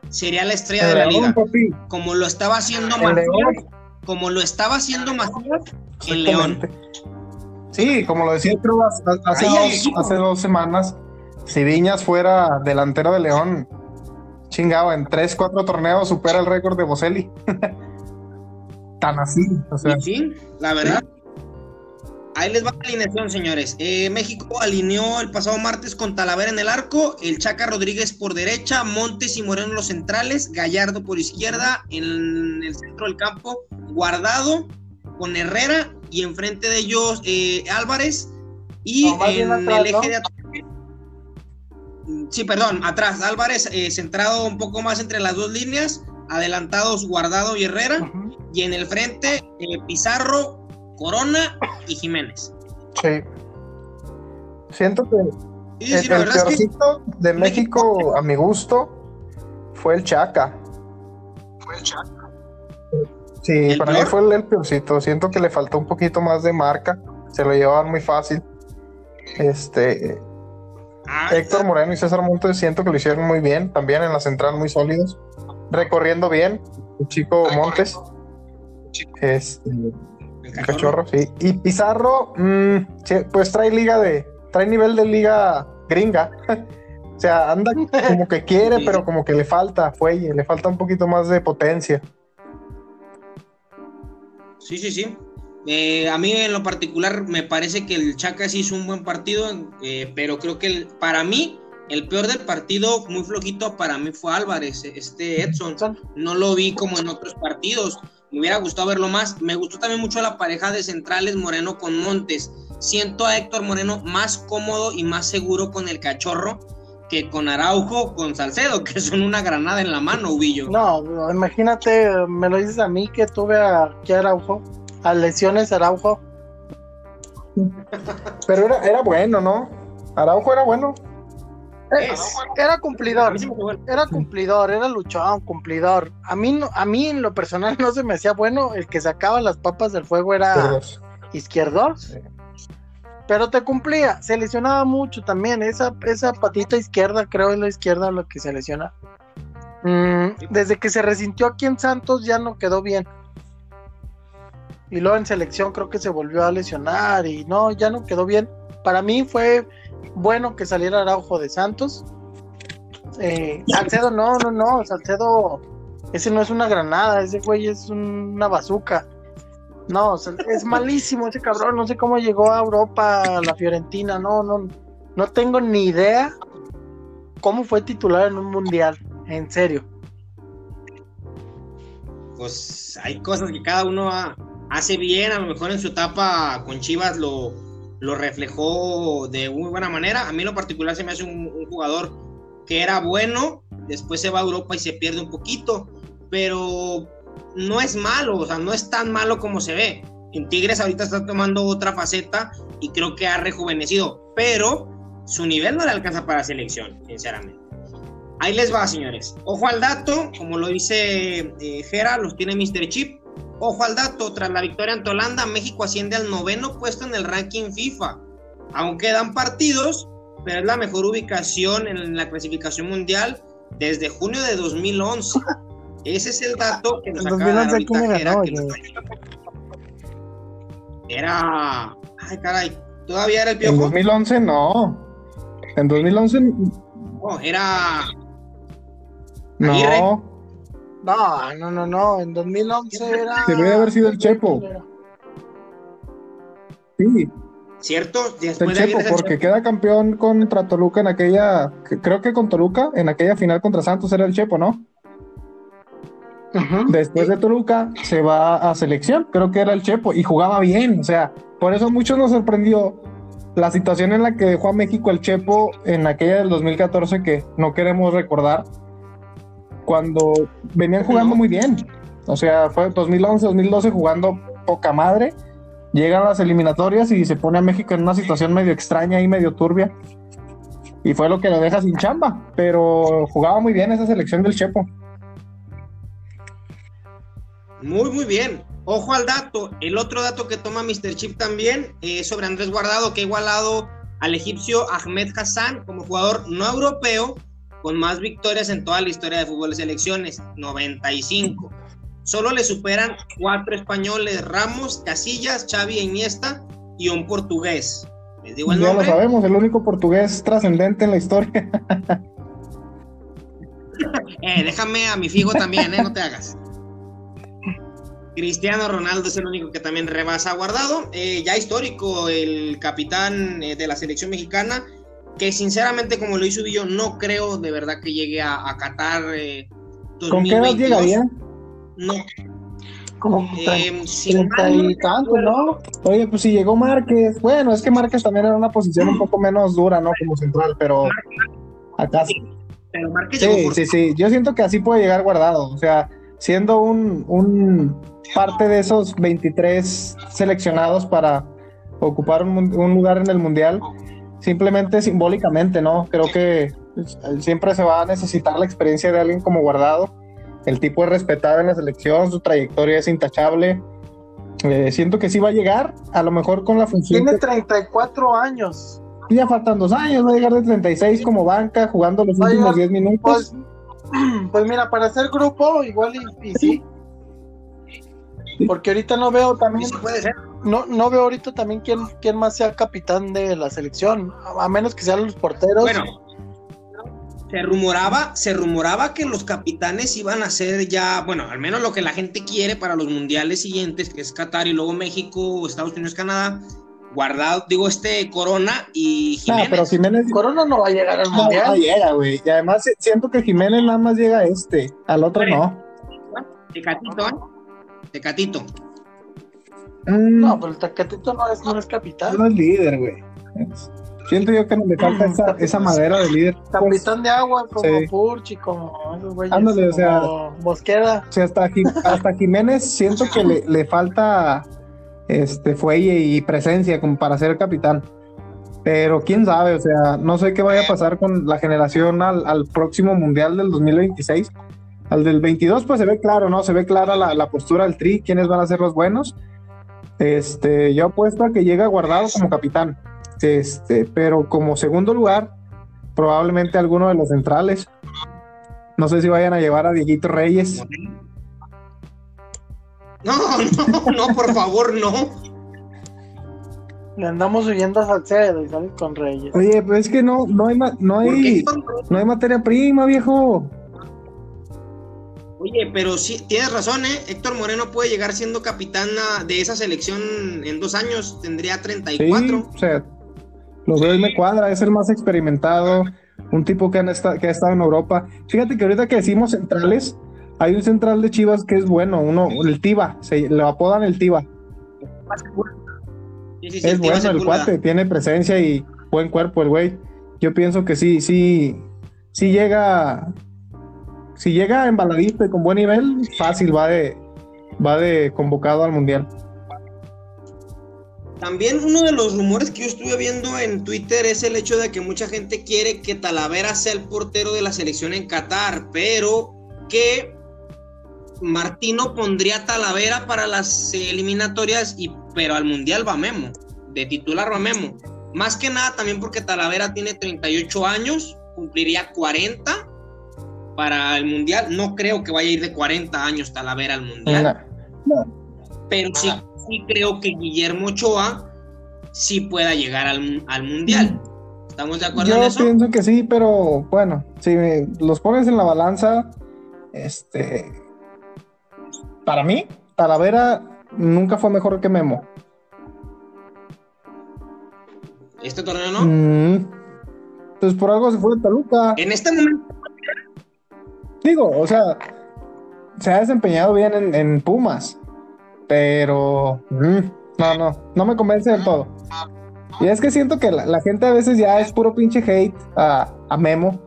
sería la estrella de la liga. Como lo estaba haciendo Macías, como lo estaba haciendo Macías en León. Sí, como lo decía creo hace, dos, hace dos semanas, si Viñas fuera delantero de León, chingado, en tres, cuatro torneos supera el récord de Boselli. [laughs] Tan así. O sea. Sí, la verdad. Ahí les va la alineación, señores. Eh, México alineó el pasado martes con Talavera en el arco, el Chaca Rodríguez por derecha, Montes y Moreno los centrales, Gallardo por izquierda, en el centro del campo, Guardado con Herrera y enfrente de ellos eh, Álvarez y en el eje de ataque. Sí, perdón, atrás Álvarez eh, centrado un poco más entre las dos líneas, adelantados Guardado y Herrera y en el frente Pizarro, Corona y Jiménez. Sí. Siento que el, peorcito de México, a mi gusto, fue el Chaca. Fue el Chaca. Sí, para mí fue el, peorcito. Siento que le faltó un poquito más de marca. Se lo llevaban muy fácil. Este. Ah, Héctor Moreno y César Montes siento que lo hicieron muy bien. También en la central muy sólidos. Recorriendo bien. El chico Montes. Este. Cachorro? sí. Y Pizarro, mm, pues trae liga de. Trae nivel de liga gringa. [laughs] o sea, anda como que quiere, pero como que le falta fuelle, le falta un poquito más de potencia. Sí, sí, sí. Eh, a mí en lo particular me parece que el Chaca sí hizo un buen partido, eh, pero creo que para mí el peor del partido, muy flojito para mí fue Álvarez, este Edson. No lo vi como en otros partidos. Me hubiera gustado verlo más. Me gustó también mucho la pareja de centrales Moreno con Montes. Siento a Héctor Moreno más cómodo y más seguro con el cachorro que con Araujo, con Salcedo, que son una granada en la mano, Ubillo. No, imagínate, me lo dices a mí que tuve a, que Araujo, a lesiones Araujo. Pero era, era bueno, ¿no? Araujo era bueno. Era cumplidor, era cumplidor, era luchón, cumplidor. A mí, a mí en lo personal [laughs] no se me hacía bueno, el que sacaba las papas del fuego era Izquierdos pero te cumplía, se lesionaba mucho también, esa, esa patita izquierda, creo es la izquierda lo que se lesiona. Mm, desde que se resintió aquí en Santos ya no quedó bien. Y luego en selección creo que se volvió a lesionar y no, ya no quedó bien. Para mí fue bueno que saliera Araujo de Santos. Eh, Salcedo, no, no, no, Salcedo, ese no es una granada, ese güey es una bazuca. No, es malísimo ese cabrón. No sé cómo llegó a Europa, a la Fiorentina. No, no, no tengo ni idea cómo fue titular en un mundial. En serio. Pues hay cosas que cada uno hace bien. A lo mejor en su etapa con Chivas lo, lo reflejó de muy buena manera. A mí lo particular se me hace un, jugador que era bueno. Después se va a Europa y se pierde un poquito. Pero no es malo, o sea, no es tan malo como se ve. En Tigres ahorita está tomando otra faceta y creo que ha rejuvenecido, pero su nivel no le alcanza para selección, sinceramente. Ahí les va, señores. Ojo al dato, como lo dice eh, Jera, los tiene Mr. Chip. Ojo al dato, tras la victoria ante Holanda, México asciende al noveno puesto en el ranking FIFA. Aún quedan partidos, pero es la mejor ubicación en la clasificación mundial desde junio de 2011. [laughs] Ese es el dato que nos acaba de dar ahorita era, era... Ay, caray. ¿Todavía era el piojo? En 2011 no. En 2011... No, era... No. No, no, no, no. En 2011 era... Debería haber sido el Chepo. Sí. ¿Cierto? el Chepo, porque queda campeón contra Toluca en aquella... Creo que con Toluca, en aquella final contra Santos era el Chepo, ¿no? Después de Toluca se va a selección, creo que era el Chepo, y jugaba bien, o sea, por eso muchos nos sorprendió la situación en la que dejó a México el Chepo en aquella del 2014 que no queremos recordar, cuando venían jugando muy bien, o sea, fue 2011, 2012 jugando poca madre, llegan las eliminatorias y se pone a México en una situación medio extraña y medio turbia. Y fue lo que lo deja sin chamba, pero jugaba muy bien esa selección del Chepo. Muy, muy bien. Ojo al dato. El otro dato que toma Mr. Chip también es sobre Andrés Guardado, que ha igualado al egipcio Ahmed Hassan como jugador no europeo con más victorias en toda la historia de fútbol de selecciones, 95. Solo le superan cuatro españoles, Ramos, Casillas, Xavi e Iniesta y un portugués. ¿Les digo el ya lo sabemos, el único portugués trascendente en la historia. [laughs] eh, déjame a mi figo también, ¿eh? No te hagas. Cristiano Ronaldo es el único que también rebasa guardado. Eh, ya histórico, el capitán de la selección mexicana, que sinceramente, como lo hizo yo, no creo de verdad que llegue a, a Qatar. Eh, ¿Con qué edad llegaría? No. Como Eh, y tanto, ¿no? Oye, pues si llegó Márquez, bueno, es que Márquez también era una posición un poco menos dura, ¿no? Como central, pero acá sí. Pero Márquez Sí, por sí, sí. Yo siento que así puede llegar guardado. O sea, siendo un, un parte de esos 23 seleccionados para ocupar un, un lugar en el Mundial, simplemente simbólicamente, ¿no? Creo que siempre se va a necesitar la experiencia de alguien como guardado. El tipo es respetado en la selección, su trayectoria es intachable. Eh, siento que sí va a llegar, a lo mejor con la función Tiene que 34 años. ya faltan dos años, va a llegar de 36 como banca, jugando los Va últimos llegar, 10 minutos. Pues, [clears throat] pues mira, para hacer grupo, igual y, y sí. Porque ahorita no veo también, Sí puede ser. No, no veo ahorita también quién, quién más sea capitán de la selección, a menos que sean los porteros. Bueno, se rumoraba, se rumoraba que los capitanes iban a ser ya, bueno, al menos lo que la gente quiere para los mundiales siguientes, que es Qatar y luego México, Estados Unidos, Canadá, guardado, digo, este Corona y Ah, Jiménez. pero Jiménez Corona no va a llegar al no, no mundial. llega, güey. Y además si- siento que Jiménez nada más llega a este, al otro no. Tecatito, ¿eh? Tecatito. Mm, No, pero el Tacatito no es, no es capitán. no es líder, güey. Siento yo que nos le falta esa, esa madera de líder. [laughs] Capitán de agua, como Sí. Purchi, como esos güeyes. Ándale, o sea- o sea, hasta, hasta Jiménez siento que le, le falta este fuelle y presencia como para ser capitán. Pero quién sabe, o sea, no sé qué vaya a pasar con la generación al, al próximo mundial del 2026. Al del 22, pues se ve claro, ¿no? Se ve clara la, la postura del tri, quiénes van a ser los buenos. Este, yo apuesto a que llega guardado como capitán. Este, pero como segundo lugar, probablemente alguno de los centrales. No sé si vayan a llevar a Dieguito Reyes. No, no, no, por favor, no. Le andamos huyendo a Salcedo y sale con Reyes. Oye, pues es que no, no hay, no hay, no hay materia prima, viejo. Oye, pero sí, tienes razón, ¿eh? Héctor Moreno puede llegar siendo capitana de esa selección en dos años, tendría Sí, 34. o sea, lo veo y me cuadra, es el más experimentado, un tipo que, han esta- que ha estado en Europa. Fíjate que ahorita que decimos centrales, hay un central de Chivas que es bueno, uno, el Tiba, se lo apodan el Tiba. Sí, sí, sí, Es el Tiva bueno el cuate, tiene presencia y buen cuerpo el güey. Yo pienso que sí, sí, sí llega, si llega embaladito y con buen nivel, fácil va de, va de convocado al mundial. También uno de los rumores que yo estuve viendo en Twitter es el hecho de que mucha gente quiere que Talavera sea el portero de la selección en Qatar, pero que Martino pondría a Talavera para las eliminatorias, y, pero al Mundial va Memo, de titular va Memo. Más que nada también porque Talavera tiene 38 años, cumpliría 40 para el Mundial. No creo que vaya a ir de 40 años Talavera al Mundial pero sí, sí creo que Guillermo Ochoa sí pueda llegar al, al Mundial. ¿Estamos de acuerdo en Yo eso? pienso que sí, pero bueno, si me- los pones en la balanza, este, para mí, Talavera nunca fue mejor que Memo. Este torneo no. Mm. Pues por algo se fue de Toluca. En este momento, Digo, o sea, se ha desempeñado bien en, en Pumas, pero mm, no, no, no me convence del todo. Y es que siento que la, la gente a veces ya es puro pinche hate a, a Memo,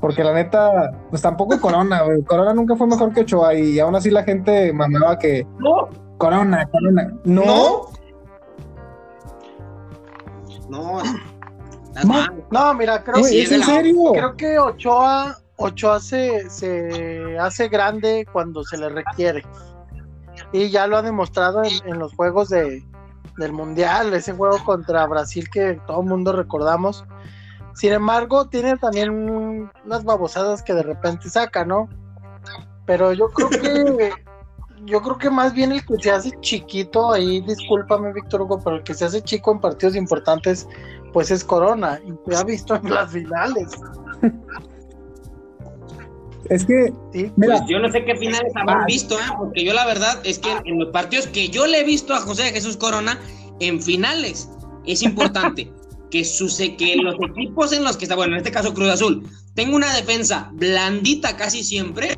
porque la neta, pues tampoco Corona, güey. Corona nunca fue mejor que Ochoa y aún así la gente mamaba que no, Corona, Corona. No, no. No, No. mira, creo, sí, es en la- serio. creo que Ochoa, Ochoa se, se hace grande cuando se le requiere. Y ya lo ha demostrado en, en los juegos de, del Mundial, ese juego contra Brasil que todo el mundo recordamos. Sin embargo, tiene también unas babosadas que de repente saca, ¿no? Pero yo creo que [laughs] yo creo que más bien el que se hace chiquito ahí, discúlpame Víctor Hugo, pero el que se hace chico en partidos importantes, pues es Corona, y se ha visto en las finales. [laughs] es que, ¿sí? mira, Pues yo no sé qué finales habrán Ah. visto, ¿eh? porque yo la verdad es que en los partidos que yo le he visto a José Jesús Corona, en finales, es importante [laughs] que, suce- que los equipos en los que está, bueno, en este caso Cruz Azul, tenga una defensa blandita casi siempre,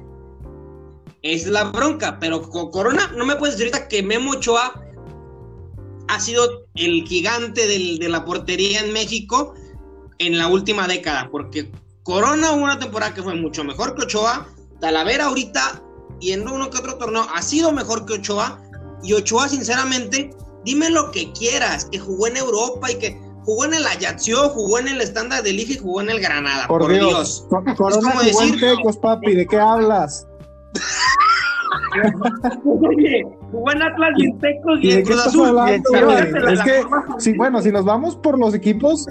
Es la bronca, pero con Corona no me puedes decir ahorita que Memo Ochoa ha sido el gigante de la portería en México en la última década, porque Corona hubo una temporada que fue mucho mejor que Ochoa, Talavera ahorita y en uno que otro torneo ha sido mejor que Ochoa, y Ochoa sinceramente, dime lo que quieras, que jugó en Europa y que jugó en el Ajaccio, jugó en el estándar de Liga y jugó en el Granada, por, Dios. Corona jugó en Tecos, papi, ¿de qué hablas? [laughs] Oye, jugó en Atlas y en Tecos y, en Cruz Azul. es que, sí, bueno, si nos vamos por los equipos...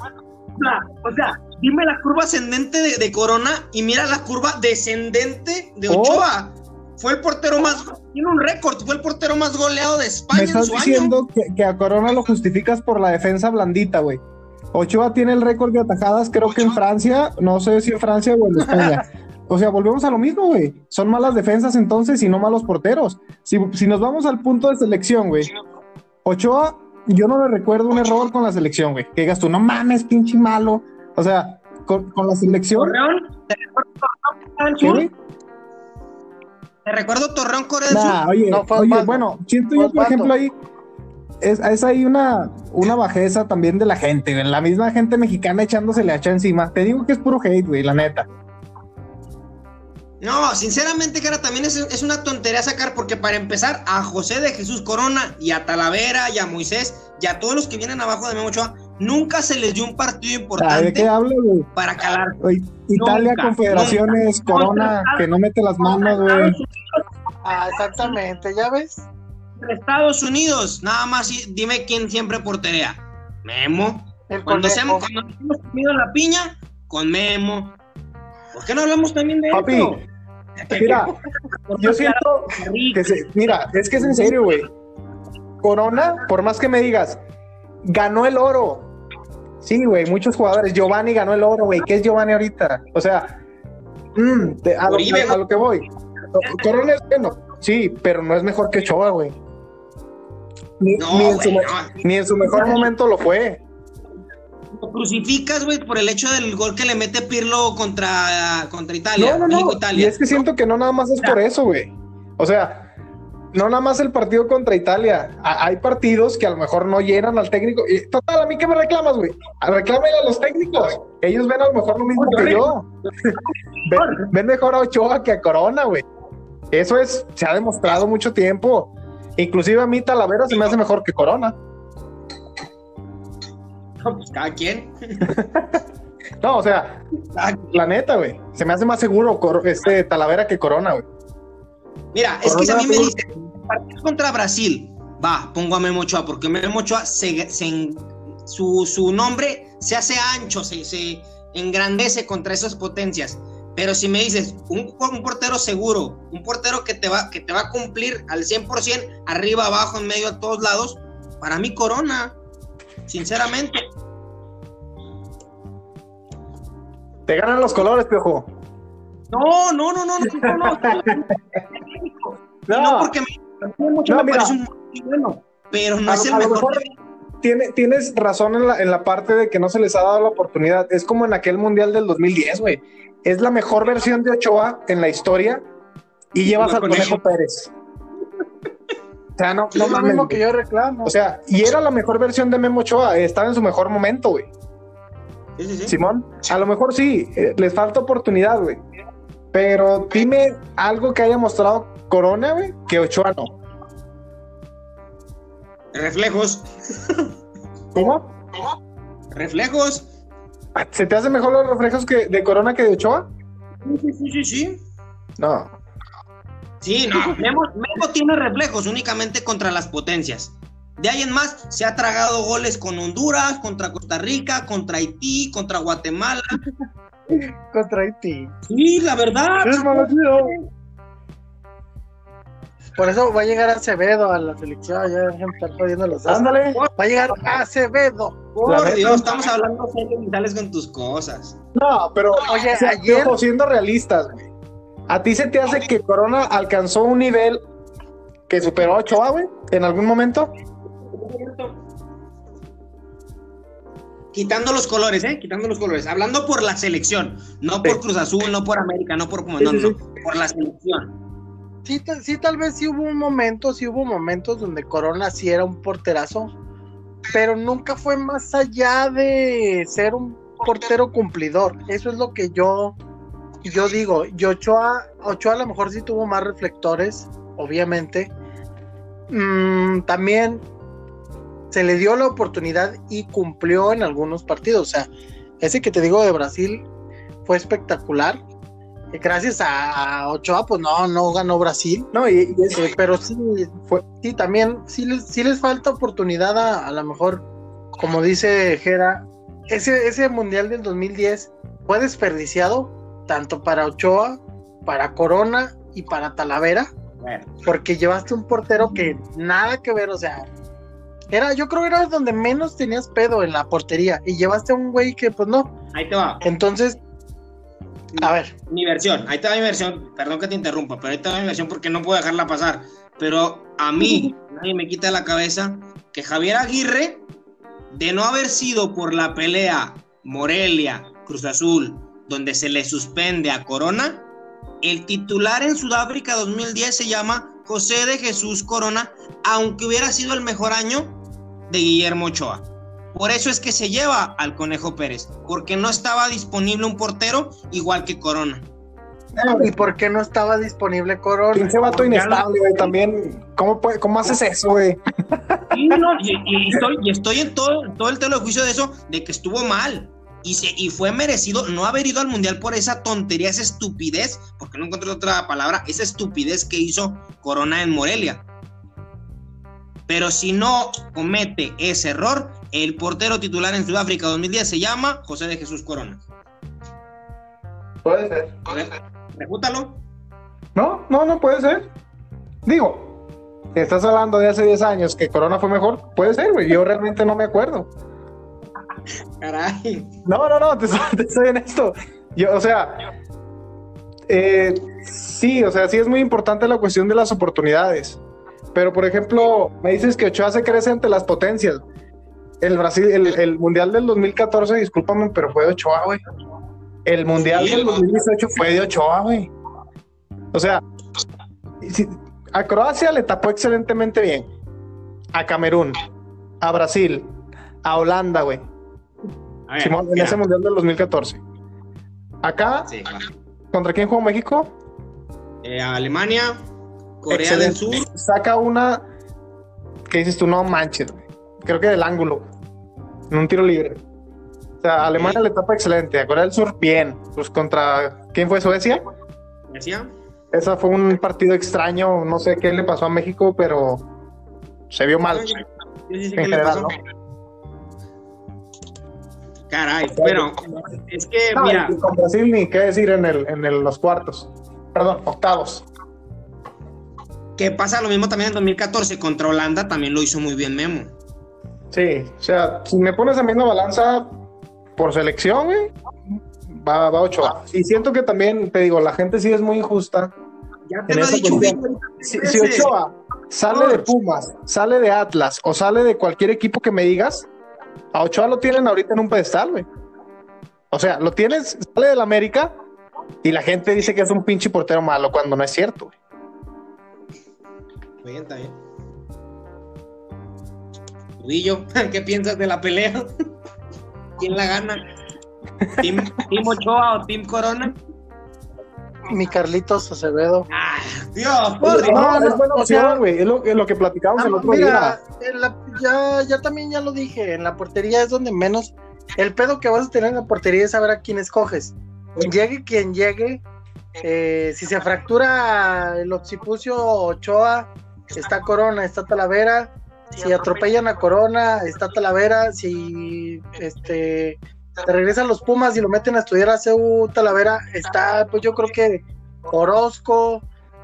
O sea, dime la curva ascendente de, Corona y mira la curva descendente de oh. Ochoa. Fue el portero más, tiene un récord, fue el portero más goleado de España. Me estás diciendo Que, a Corona lo justificas por la defensa blandita, güey. Ochoa tiene el récord de atajadas, creo que en Francia, no sé si en Francia o en [laughs] España. O sea, volvemos a lo mismo, güey. Son malas defensas entonces y no malos porteros. Si, si nos vamos al punto de selección, güey. Ochoa, yo no le recuerdo un error con la selección, güey. Que digas tú, no mames, pinche malo. O sea, con, la selección. ¿Te recuerdo Te recuerdo Torreón Corea del Sur. Oye, oye bueno, siento yo, por ejemplo, ahí. Es, es, ahí una, una bajeza también de la gente, güey. La misma gente mexicana echándose hacha encima. Te digo que es puro hate, güey, la neta. No, sinceramente, cara, también es, una tontería sacar, porque para empezar, a José de Jesús Corona y a Talavera y a Moisés y a todos los que vienen abajo de Memo Ochoa, nunca se les dio un partido importante ¿De qué hablo, güey? para calar. Italia, Confederaciones, Corona, que no mete las manos, güey. Ah, exactamente, ¿ya ves? Estados Unidos, nada más dime quién siempre porterea. Memo. cuando, seamos, cuando hemos comido la piña, con Memo. ¿Por qué no hablamos también de Papi, Mira, [laughs] yo siento que mira, es que es en serio, güey. Corona, por más que me digas, ganó el oro. Sí, güey, muchos jugadores. Giovanni ganó el oro, güey. ¿Qué es Giovanni ahorita? O sea, mm, a, lo, que voy. Corona es bueno, sí, pero no es mejor que Choa, güey. Ni, en su, mejor momento lo fue. Lo crucificas, güey, por el hecho del gol que le mete Pirlo contra, contra Italia. No, no, no. Y es que siento que no nada más es por eso, güey. O sea, no nada más el partido contra Italia. hay partidos que a lo mejor no llenan al técnico. Y, total, ¿a mí qué me reclamas, güey? Reclámale a los técnicos. Ellos ven a lo mejor lo mismo que yo. [laughs] ven, mejor a Ochoa que a Corona, güey. Eso es, se ha demostrado mucho tiempo. Inclusive a mí Talavera se me hace mejor que Corona. No, pues cada quien. [laughs] no, o sea, la neta, güey. Se me hace más seguro este Talavera que Corona, güey. Mira, es que si a mí me dicen, partido contra Brasil, va, pongo a Memo Ochoa, porque Memo Ochoa, se, su, nombre se hace ancho, se, engrandece contra esas potencias. Pero si me dices, un, un, portero seguro, un portero que te, va, que te va a cumplir al 100%, arriba, abajo, en medio, a todos lados, para mí Corona, sinceramente. Te ganan los colores, piojo. No, no, no, no, no, no, no. no, porque me, mucho me parece un muy bueno, pero no es el mejor. Tiene, tienes razón en la, en la parte de que no se les ha dado la oportunidad. Es como en aquel mundial del 2010, güey. Es la mejor versión de Ochoa en la historia y llevas al Conejo Pérez. O sea, no, no es lo mismo que yo reclamo. O sea, y era la mejor versión de Memo Ochoa. Estaba en su mejor momento, güey. Sí, sí, sí. Simón, a lo mejor sí, eh, les falta oportunidad, güey. Pero dime algo que haya mostrado Corona, güey, que Ochoa no. Reflejos. ¿Cómo? Reflejos. ¿Se te hacen mejor los reflejos que de Corona que de Ochoa? Sí, sí, sí, sí. No. Sí, no. Memo, tiene reflejos únicamente contra las potencias. De ahí en más, se ha tragado goles con Honduras, contra Costa Rica, contra Haití, contra Guatemala. [laughs] contra Haití. Sí, la verdad. Por eso va a llegar Acevedo a la selección, ya estar jodiendo los Ándale. Va a llegar Acevedo. Por Dios, estamos hablando sentimentales con tus cosas. No, pero oye, ayer... siendo realistas, güey. ¿A ti se te hace que Corona alcanzó un nivel que superó a Ochoa, güey? ¿En algún momento? Quitando los colores, ¿eh? Quitando los colores. Hablando por la selección, no por Cruz Azul, no por América, no por no, no, por la selección. sí, sí, tal vez sí hubo un momento, sí hubo momentos donde Corona sí era un porterazo, pero nunca fue más allá de ser un portero cumplidor. Eso es lo que yo, yo digo. Y Ochoa, Ochoa a lo mejor sí tuvo más reflectores, obviamente. Mm, también se le dio la oportunidad y cumplió en algunos partidos. O sea, ese que te digo de Brasil fue espectacular. Gracias a Ochoa, pues no, no ganó Brasil. No, y, eh, pero sí, fue, sí, también sí, les falta oportunidad a, a lo mejor, como dice Jera, ese, ese mundial del 2010 fue desperdiciado tanto para Ochoa, para Corona y para Talavera. Porque llevaste un portero que nada que ver, o sea, era, yo creo que era donde menos tenías pedo en la portería. Y llevaste a un güey que, pues no. Ahí te va. Entonces, a ver. Mi versión, ahí te va mi versión. Perdón que te interrumpa, pero ahí te va mi versión porque no puedo dejarla pasar. Pero a mí, [laughs] nadie me quita la cabeza que Javier Aguirre, de no haber sido por la pelea Morelia, Cruz Azul, donde se le suspende a Corona, el titular en Sudáfrica 2010 se llama José de Jesús Corona, aunque hubiera sido el mejor año de Guillermo Ochoa. Por eso es que se lleva al Conejo Pérez, porque no estaba disponible un portero igual que Corona. ¿Y por qué no estaba disponible Corona? Pinche vato inestable, güey, también. ¿Cómo, ¿Cómo haces eso, güey? y, estoy, en todo, todo el telo de juicio de eso, de que estuvo mal. Y, se, y fue merecido no haber ido al mundial por esa tontería, esa estupidez, porque no encontré otra palabra, esa estupidez que hizo Corona en Morelia. Pero si no comete ese error, el portero titular en Sudáfrica 2010 se llama José de Jesús Corona. Puede ser. Repútalo. No, no, no puede ser. Digo, estás hablando de hace 10 años que Corona fue mejor, puede ser, güey. Yo realmente no me acuerdo. [laughs] Caray. No, no, no, te, estoy en esto. Yo, o sea, eh, sí, o sea, sí es muy importante la cuestión de las oportunidades. Pero, por ejemplo, me dices que Ochoa se crece ante las potencias. El Brasil, el, Mundial del 2014, discúlpame, pero fue de Ochoa, güey. El Mundial del 2018 fue de Ochoa, güey. O sea, a Croacia le tapó excelentemente bien. A Camerún, a Brasil, a Holanda, güey. Simón, en ese Mundial del 2014. Acá, ¿contra quién jugó México? Eh, Alemania, Corea del Sur. Saca una que dices tú, no manches, Creo que del ángulo. En un tiro libre. O sea, a Alemania le tapa excelente. A Corea del Sur, bien. Pues contra. ¿Quién fue Suecia? Suecia. Esa fue un partido extraño. No sé qué le pasó a México, pero se vio mal. en general, ¿no? Caray, pero es que, mira. Con Brasil ni qué decir en, el, en los cuartos. Perdón, octavos. Que pasa lo mismo también en 2014 contra Holanda, también lo hizo muy bien Memo. Sí, o sea, si me pones a misma balanza por selección, güey, va, va 8. Y siento que también, te digo, la gente sí es muy injusta. Ya te lo he dicho, si, si Ochoa sale de Pumas, sale de Atlas o sale de cualquier equipo que me digas, a Ochoa lo tienen ahorita en un pedestal, güey. O sea, lo tienes, sale del América y la gente dice que es un pinche portero malo cuando no es cierto, güey. Bien. Udillo, [laughs] ¿qué piensas de la pelea? [laughs] ¿Quién la gana? ¿Team, Ochoa o Team Corona? Mi Carlitos Acevedo. ¡Ah, Dios! no, es buena opción, güey. Es lo, es lo que platicamos el otro día. ya, ya también ya lo dije. En la portería es donde menos. El pedo que vas a tener en la portería es saber a quién escoges. Llegue quien llegue. Eh, si se fractura el occipucio Ochoa, está Corona, está Talavera. Si atropellan a Corona, está Talavera. Si este te regresan los Pumas y lo meten a estudiar a CEU Talavera, está, pues yo creo que Orozco,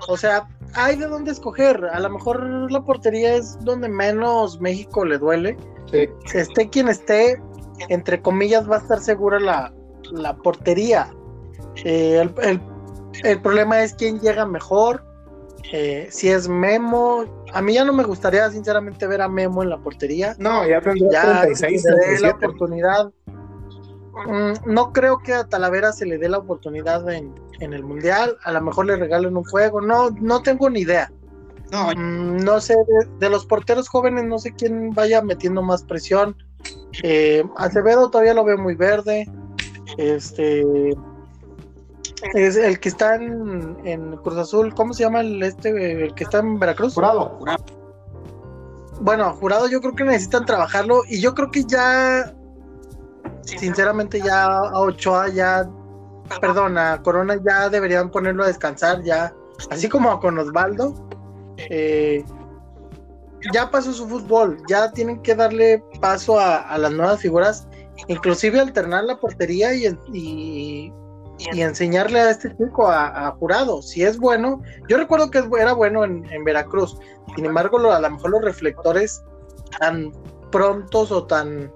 o sea, hay de dónde escoger. A lo mejor la portería es donde menos México le duele. Sí. Esté quien esté, entre comillas, va a estar segura la, portería. Eh, el, problema es quién llega mejor. Eh, si es Memo, a mí ya no me gustaría sinceramente ver a Memo en la portería. No, ya tendría 36, la oportunidad Mm, no creo que a Talavera se le dé la oportunidad en, en el mundial, a lo mejor le regalen un juego, no, no tengo ni idea. No, mm, no sé, de, los porteros jóvenes, no sé quién vaya metiendo más presión. Eh, Acevedo todavía lo veo muy verde. Este [laughs] es el que está en, Cruz Azul, ¿cómo se llama el este el que está en Veracruz? Jurado. Bueno, jurado yo creo que necesitan trabajarlo y yo creo que ya sinceramente ya a Ochoa ya perdón, a Corona ya deberían ponerlo a descansar ya, así como con Osvaldo. Eh, ya pasó su fútbol, ya tienen que darle paso a, las nuevas figuras, inclusive alternar la portería y, y, enseñarle a este chico a, jurado, si es bueno, yo recuerdo que era bueno en, Veracruz, sin embargo a lo mejor los reflectores tan prontos o tan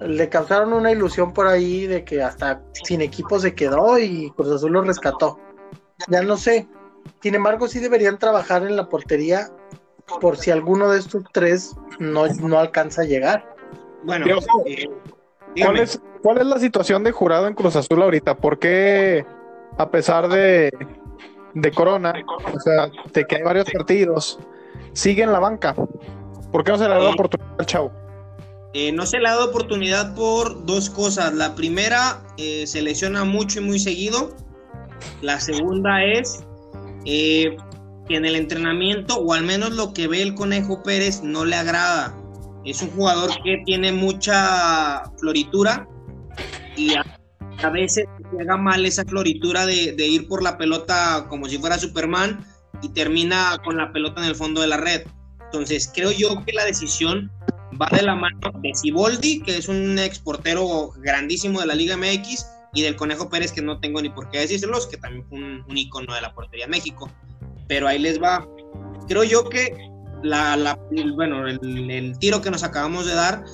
le causaron una ilusión por ahí de que hasta sin equipo se quedó y Cruz Azul lo rescató. Ya no sé. Sin embargo, sí deberían trabajar en la portería por si alguno de estos tres no, no alcanza a llegar. Bueno, eh, ¿cuál, es, ¿cuál es la situación de jurado en Cruz Azul ahorita? ¿Por qué, a pesar de, de Corona, o sea, de que hay varios partidos, sigue en la banca? ¿Por qué no se le da la oportunidad al chavo? Eh, no se le ha dado oportunidad por dos cosas. La primera, eh, se lesiona mucho y muy seguido. La segunda es eh, que en el entrenamiento, o al menos lo que ve el Conejo Pérez, no le agrada. Es un jugador que tiene mucha floritura y a, veces juega mal esa floritura de, ir por la pelota como si fuera Superman y termina con la pelota en el fondo de la red. Entonces, creo yo que la decisión va de la mano de Siboldi, que es un exportero grandísimo de la Liga MX, y del Conejo Pérez, que no tengo ni por qué decírselos, que también fue un, icono de la portería de México. Pero ahí les va. Creo yo que la, bueno, el, tiro que nos acabamos de dar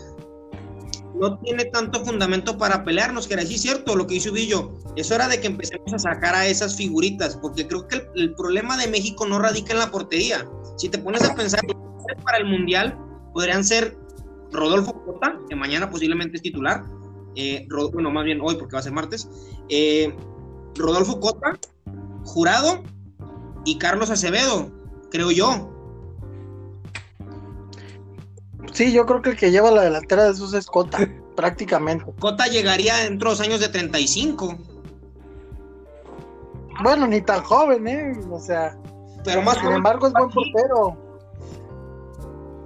no tiene tanto fundamento para pelearnos, que era así cierto lo que hizo Villo. Es hora de que empecemos a sacar a esas figuritas, porque creo que el, el problema de México no radica en la portería. Si te pones a pensar para el Mundial, podrían ser Rodolfo Cota, que mañana posiblemente es titular, eh, bueno, más bien hoy porque va a ser martes, eh, Rodolfo Cota, Jurado y Carlos Acevedo, creo yo. Sí, yo creo que el que lleva la delantera de esos es Cota, [laughs] prácticamente. Cota llegaría dentro de los años de 35. Bueno, ni tan joven, ¿eh? O sea. Pero más sin embargo, es buen portero.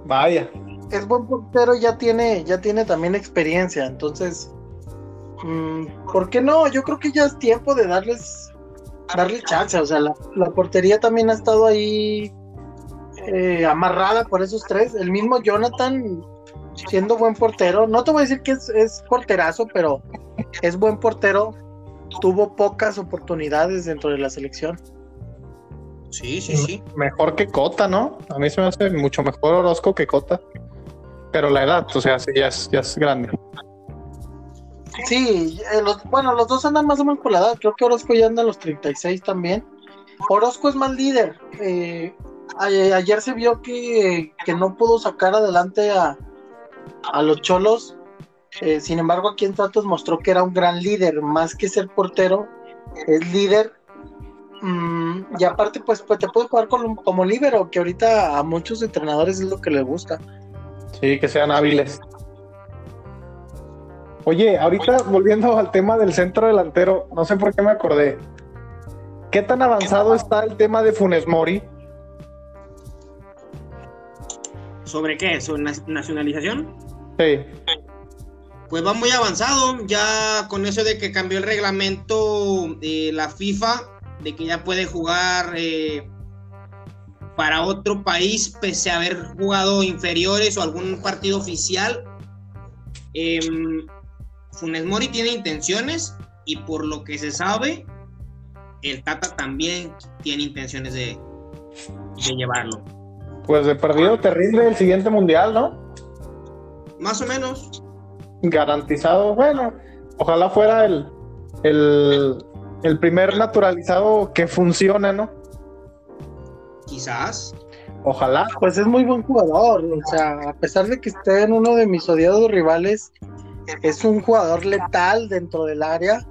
Vaya es buen portero, ya tiene, ya tiene también experiencia, entonces, mm, ¿por qué no? Yo creo que ya es tiempo de darles, darle chance, o sea, la, portería también ha estado ahí eh, amarrada por esos tres, el mismo Jonathan siendo buen portero, no te voy a decir que es, es porterazo, pero es buen portero, tuvo pocas oportunidades dentro de la selección. Sí, sí, sí. Mejor que Cota, ¿no? A mí se me hace mucho mejor Orozco que Cota. Pero la edad, o sea, sí, ya es, ya es grande. Sí, eh, bueno, los dos andan más o menos por la edad. Creo que Orozco ya anda a los 36 también. Orozco es más líder. Eh, ayer se vio que, no pudo sacar adelante a, a los cholos. Eh, sin embargo, aquí en Santos mostró que era un gran líder, más que ser portero, es líder. Mm, y aparte, pues, pues te puede jugar como, como líbero, que ahorita a muchos entrenadores es lo que les gusta. Sí, que sean hábiles. Oye, ahorita volviendo al tema del centro delantero, no sé por qué me acordé. ¿Qué tan avanzado está el tema de Funes Mori? ¿Sobre qué? ¿Sobre nacionalización? Sí. Pues va muy avanzado, ya con eso de que cambió el reglamento de la FIFA, de que ya puede jugar eh, para otro país pese a haber jugado inferiores o algún partido oficial. Em, Funes Mori tiene intenciones y por lo que se sabe, el Tata también tiene intenciones de, llevarlo. Pues de perdido te rinde el siguiente mundial, ¿no? Más o menos. Garantizado, bueno, ojalá fuera el, el, el primer naturalizado que funcione, ¿no? Quizás. Ojalá. Pues es muy buen jugador. O sea, a pesar de que esté en uno de mis odiados rivales, es un jugador letal dentro del área.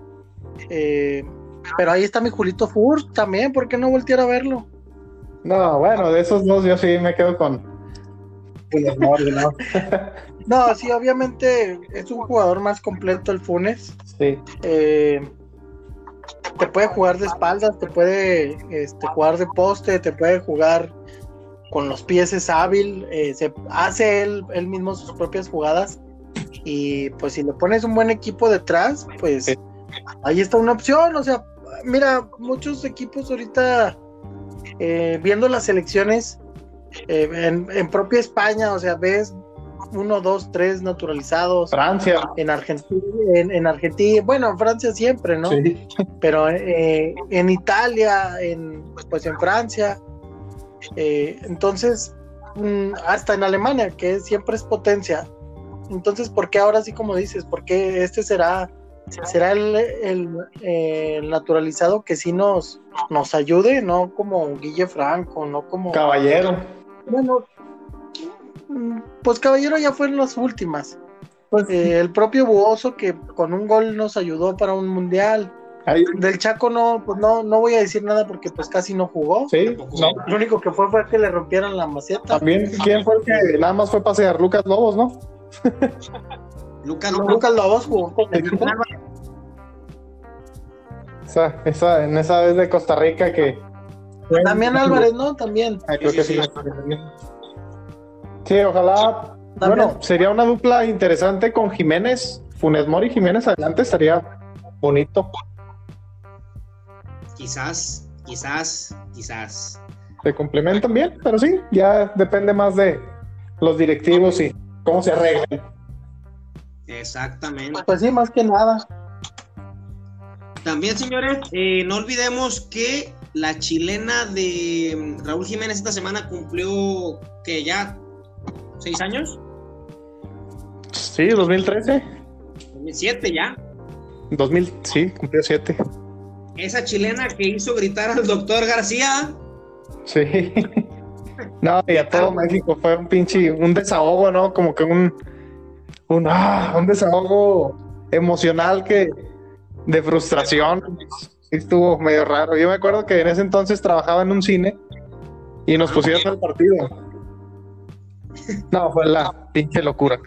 Eh, Pero ahí está mi Julito Furch también, ¿por qué no voltear a verlo? No, bueno, de esos dos yo sí me quedo con. ¿no? [laughs] no, sí, obviamente es un jugador más completo el Funes. Sí. Eh, te puede jugar de espaldas, te puede este, jugar de poste, te puede jugar con los pies, es hábil, eh, se hace él, él mismo sus propias jugadas. Y pues si le pones un buen equipo detrás, pues ahí está una opción. O sea, mira, muchos equipos ahorita eh, viendo las elecciones eh, en, propia España, o sea, ves uno, dos, tres naturalizados. Francia. En Argentina, en, Argentina, bueno, en Francia siempre, ¿no? Pero eh, en Italia, en, pues en Francia. entonces, mm, hasta en Alemania, que siempre es potencia. Entonces, ¿por qué ahora sí como dices? ¿Por qué este será será el, naturalizado que sí nos, nos ayude, no como Guille Franco, no como... Caballero. Bueno, pues Caballero ya fue en las últimas. Pues, eh, el propio Buoso que con un gol nos ayudó para un mundial. Del Chaco no, pues no, no voy a decir nada porque pues casi no jugó. Sí, Lo único que fue fue que le rompieran la maceta. También, ¿quién fue el que nada más fue pasear? Lucas Lobos, ¿no? [laughs] Lucas, Lucas Lobos jugó con esa, esa, en esa vez de Costa Rica que. También Álvarez, ¿no? También. Creo que sí. Sí, ojalá. Bueno, sería una dupla interesante con Jiménez, Funes Mori Jiménez adelante, estaría bonito. Quizás, quizás, quizás. Se complementan bien, pero sí, ya depende más de los directivos y cómo se arreglan. Exactamente. Pues sí, más que nada. También, señores, eh, no olvidemos que la chilena de Raúl Jiménez esta semana cumplió que ya seis años. Sí, 2013. 2007 ya. 2000, sí, cumplió siete. Esa chilena que hizo gritar al doctor García. Sí. [laughs] No, y a todo México fue un pinche, un desahogo, ¿no? Como que un, un, ah, un desahogo emocional que, de frustración. Estuvo medio raro. Yo me acuerdo que en ese entonces trabajaba en un cine y nos pusieron el partido. No, fue la pinche locura.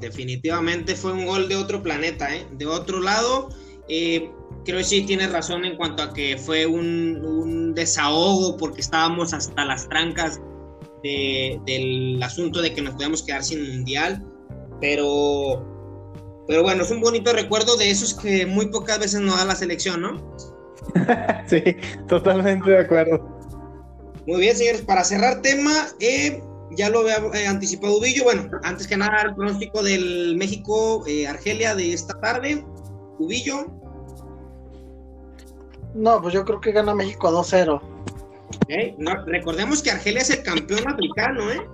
Definitivamente fue un gol de otro planeta, ¿eh? De otro lado, eh, creo que sí tienes razón en cuanto a que fue un, desahogo porque estábamos hasta las trancas del asunto de que nos podíamos quedar sin mundial, pero, pero bueno, es un bonito recuerdo de esos que muy pocas veces nos da la selección, ¿no? [laughs] sí, totalmente de acuerdo. Muy bien, señores, para cerrar tema, eh, ya lo había eh, anticipado Ubillo. Bueno, antes que nada, el pronóstico del México-Argelia de esta tarde. Ubillo. No, pues yo creo que gana México 2-0. Recordemos que Argelia es el campeón africano, ¿eh?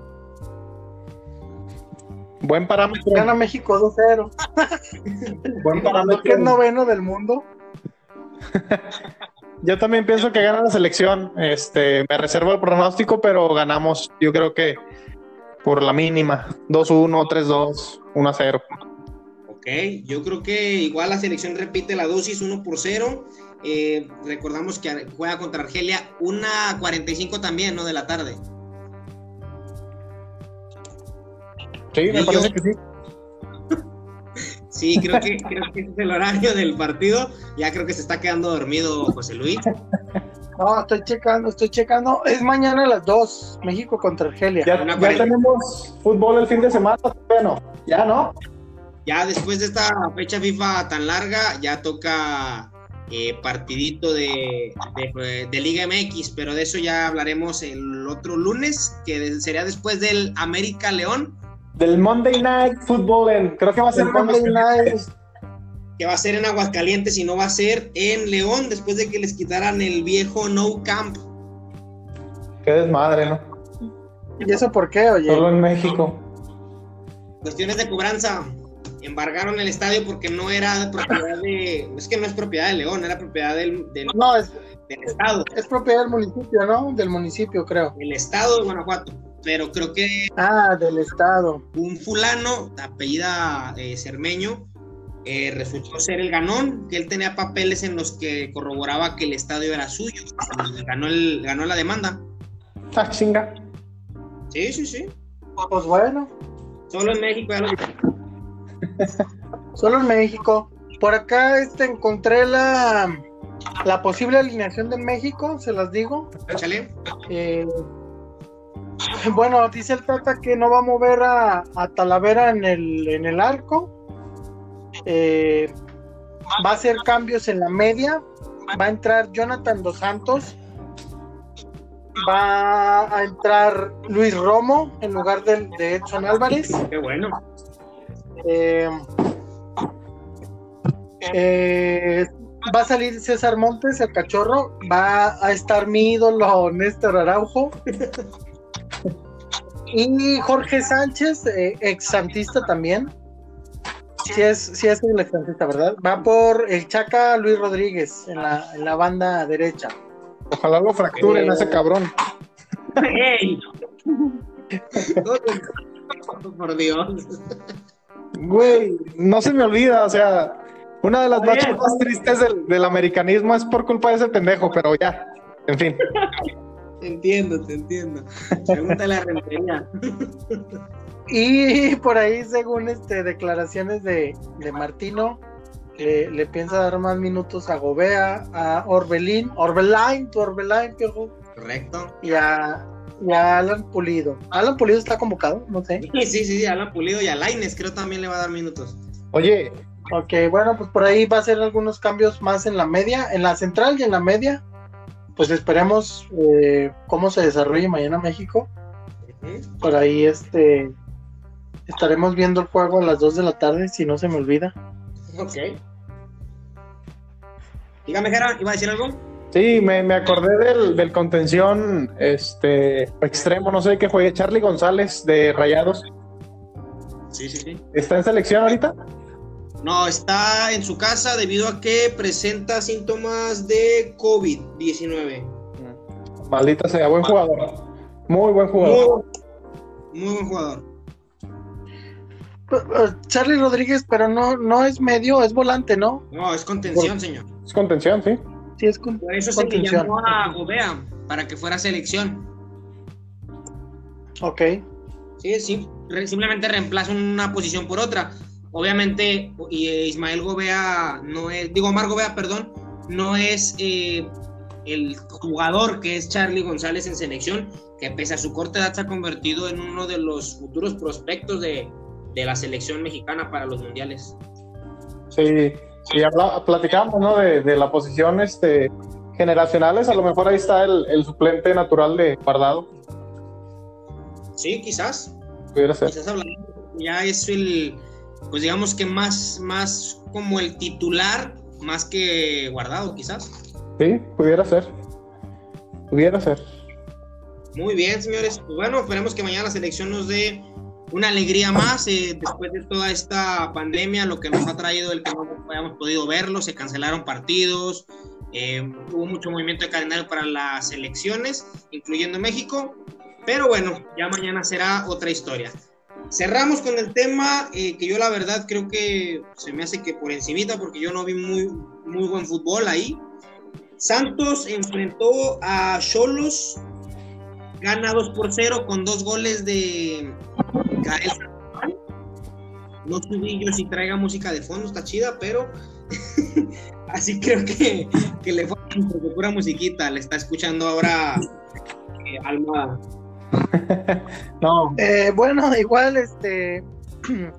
Buen parámetro. Gana México 2-0. [laughs] Buen parámetro. que es noveno del mundo. [laughs] yo también pienso que gana la selección. Este, me reservo el pronóstico, pero ganamos. Yo creo que por la mínima. 2-1, 3-2, 1-0. Ok, yo creo que igual la selección repite la dosis 1 por 0. Eh, recordamos que juega contra Argelia una 45 también, ¿no? De la tarde. Sí, me parece que sí. [laughs] sí, creo que, creo que es el horario del partido. Ya creo que se está quedando dormido José Luis. No, estoy checando, estoy checando. Es mañana a las 2, México contra Argelia. Ya, tenemos fútbol el fin de semana, bueno, ya no. Ya después de esta fecha FIFA tan larga, ya toca eh, partidito de, de, Liga MX, pero de eso ya hablaremos el otro lunes, que sería después del América León. Del Monday Night Football, creo que va a ser Monday Night. Que va a ser en Aguascalientes y no va a ser en León, después de que les quitaran el viejo No Camp. Qué desmadre, ¿no? ¿Y eso por qué, oye? Solo en México. Cuestiones de cobranza embargaron el estadio porque no era propiedad de. Es que no es propiedad de León, era propiedad del, no, es, del Estado. Es propiedad del municipio, ¿no? Del municipio, creo. El Estado de Guanajuato. Pero creo que. Ah, del Estado. Un fulano, apellida eh, Cermeño, eh, resultó ser el ganón, que él tenía papeles en los que corroboraba que el estadio era suyo. Ganó, el, ganó la demanda. Ah, chinga. Sí, sí, sí. Pues bueno. Solo en México. Solo en México. Por acá este, encontré la, la posible alineación de México, se las digo. Échale. Eh, bueno, dice el Tata que no va a mover a, a Talavera en el, en el arco. Eh, va a hacer cambios en la media. Va a entrar Jonathan Dos Santos. Va a entrar Luis Romo en lugar de, de Edson Álvarez. Qué bueno. Eh, eh, va a salir César Montes, el cachorro. Va a estar mi ídolo Néstor Araujo. y Jorge Sánchez, eh, ex santista también. Sí es, sí es el ex santista, ¿verdad? Va por el Chaca Luis Rodríguez en la, en la banda derecha. Ojalá lo fracturen a ese cabrón. ¡Ey! [laughs] Por Dios. Güey, no se me olvida, o sea, una de las noches más tristes del, del americanismo es por culpa de ese pendejo, pero ya, en fin. Te [laughs] entiendo, te entiendo. Pregúntale a Rentería. [laughs] Y por ahí, según este declaraciones de, de Martino, le, le piensa dar más minutos a Gobea, a Orbelín, Orbelain, tu Orbelain, piojo, Correcto. y a, y a Alan Pulido. Alan Pulido está convocado, no sé. Sí, sí, sí, Alan Pulido y a Laines creo también le va a dar minutos. Oye, Ok, bueno, pues por ahí va a hacer algunos cambios más en la media, en la central y en la media. Pues esperemos eh, cómo se desarrolle mañana México. Por ahí este estaremos viendo el juego a las 2 de la tarde, si no se me olvida. Ok. Dígame, Jera, ¿iba a decir algo? Sí, me, me acordé del, del contención este extremo, no sé qué juegue, Charlie González de Rayados. Sí, sí, sí. ¿Está en selección ahorita? No, está en su casa debido a que presenta síntomas de COVID-19. Maldita sea, buen jugador. Muy buen jugador. Muy, muy buen jugador. Eh, Charlie Rodríguez, pero no, no es medio, es volante, ¿no? No, es contención, señor. Es contención, sí. Sí, es con- Por eso se le llamó a Gobea, para que fuera selección. Ok. Sí, sí, re- simplemente reemplaza una posición por otra. Obviamente, y, eh, Ismael Gobea no es, digo, Omar Gobea, perdón, no es eh, el jugador que es Charlie González en selección, que pese a su corta edad se ha convertido en uno de los futuros prospectos de, de la selección mexicana para los mundiales. Sí, habla- platicamos, ¿no? De, de la posición este, generacionales, a lo mejor ahí está el, el suplente natural de Guardado, Sí, quizás, pudiera ser. quizás hablando, ya es el, pues digamos que más, más como el titular, más que guardado, quizás. Sí, pudiera ser. Pudiera ser. Muy bien, señores. Pues bueno, esperemos que mañana la selección nos dé una alegría más eh, después de toda esta pandemia, lo que nos ha traído el que no hayamos podido verlo, se cancelaron partidos, eh, hubo mucho movimiento de calendario para las elecciones, incluyendo México, pero bueno, ya mañana será otra historia. Cerramos con el tema eh, que yo la verdad creo que se me hace que por encimita porque yo no vi muy, muy buen fútbol ahí. Santos enfrentó a Cholos gana 2 por 0 con dos goles de [laughs] No subí yo si traiga música de fondo, está chida, pero [laughs] así creo que, que le fue porque pura musiquita, le está escuchando ahora eh, Almada. [laughs] No, Eh, bueno, igual, este. [clears throat]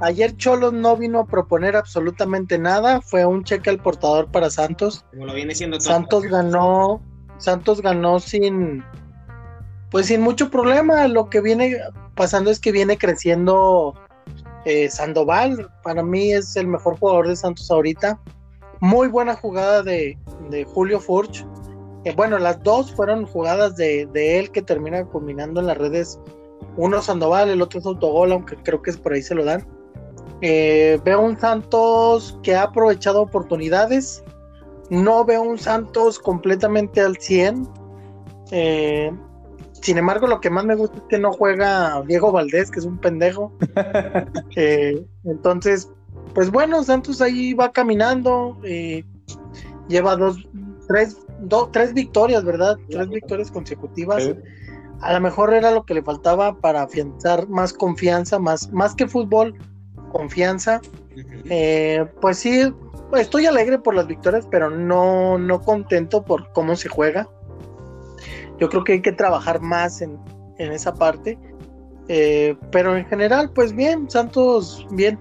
Ayer Cholos no vino a proponer absolutamente nada. Fue un cheque al portador para Santos. Como lo viene siendo todo. Santos ganó. Santos ganó sin. Pues sin mucho problema. Lo que viene pasando es que viene creciendo eh, Sandoval. Para mí es el mejor jugador de Santos ahorita. Muy buena jugada de, Julio Furch. Eh, bueno, las dos fueron jugadas de, de él que termina combinando en las redes. Uno Sandoval, el otro es autogol, aunque creo que es por ahí se lo dan. Eh, veo un Santos que ha aprovechado oportunidades. No veo un Santos completamente al 100. Eh, sin embargo, lo que más me gusta es que no juega Diego Valdés, que es un pendejo. [laughs] Eh, entonces, pues bueno, Santos ahí va caminando, eh, lleva dos, tres, dos, tres victorias, ¿verdad? Tres victorias consecutivas. A lo mejor era lo que le faltaba para afianzar más confianza, más, más que fútbol, confianza. Eh, pues sí, estoy alegre por las victorias, pero no, no contento por cómo se juega. Yo creo que hay que trabajar más en, en esa parte. Eh, pero en general, pues bien, Santos, bien.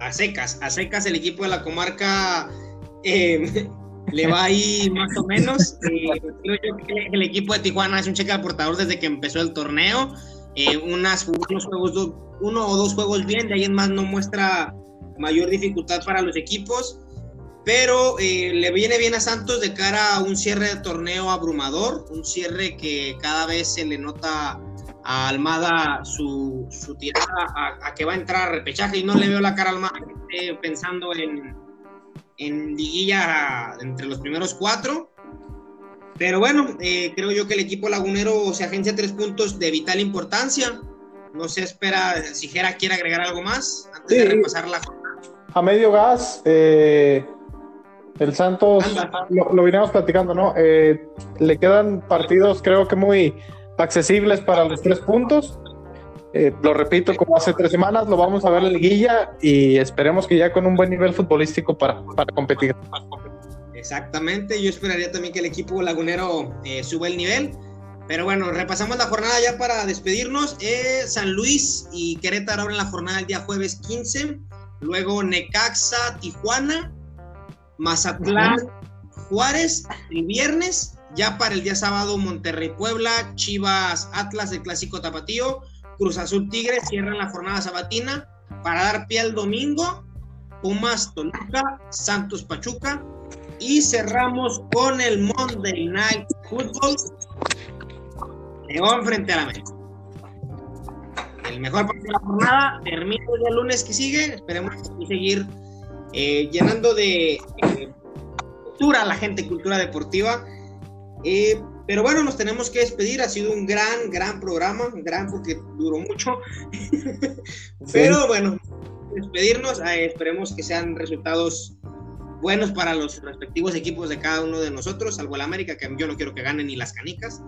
A secas, a secas el equipo de la comarca eh, [laughs] le va ahí más o menos. Eh, el equipo de Tijuana es un cheque portador desde que empezó el torneo. unas, unos juegos, uno o dos juegos bien, de ahí en más no muestra mayor dificultad para los equipos pero eh, le viene bien a Santos de cara a un cierre de torneo abrumador, un cierre que cada vez se le nota a Almada su, tirada a, que va a entrar a repechaje y no le veo la cara a Almada pensando en, en liguilla entre los primeros cuatro. Pero bueno, eh, creo yo que el equipo lagunero se agencia tres puntos de vital importancia. No se espera si Jera quiere agregar algo más antes de repasar la jornada. A medio gas, eh, el Santos, lo, lo platicando, ¿no? Eh, le quedan partidos, creo que muy accesibles para los tres puntos. Eh, lo repito, como hace tres semanas, lo vamos a ver en liguilla y esperemos que ya con un buen nivel futbolístico para, para competir. Exactamente, yo esperaría también que el equipo lagunero eh, suba el nivel. Pero bueno, repasamos la jornada ya para despedirnos. San Luis y Querétaro abren la jornada el día jueves 15. Luego Necaxa, Tijuana, Mazatlán, Juárez el viernes, ya para el día sábado Monterrey Puebla, Chivas Atlas del clásico tapatío, Cruz Azul Tigres cierran la jornada sabatina para dar pie al domingo, Pumas Toluca, Santos Pachuca y cerramos con el Monday Night Football, León frente a la América. El mejor partido de la jornada termina el lunes que sigue, esperemos seguir eh, llenando de cultura la gente, cultura deportiva. Eh, pero bueno, nos tenemos que despedir. Ha sido un gran, gran programa, gran porque duró mucho. [laughs] pero bueno, despedirnos. Eh, esperemos que sean resultados buenos para los respectivos equipos de cada uno de nosotros, salvo el América, que yo no quiero que ganen ni las canicas.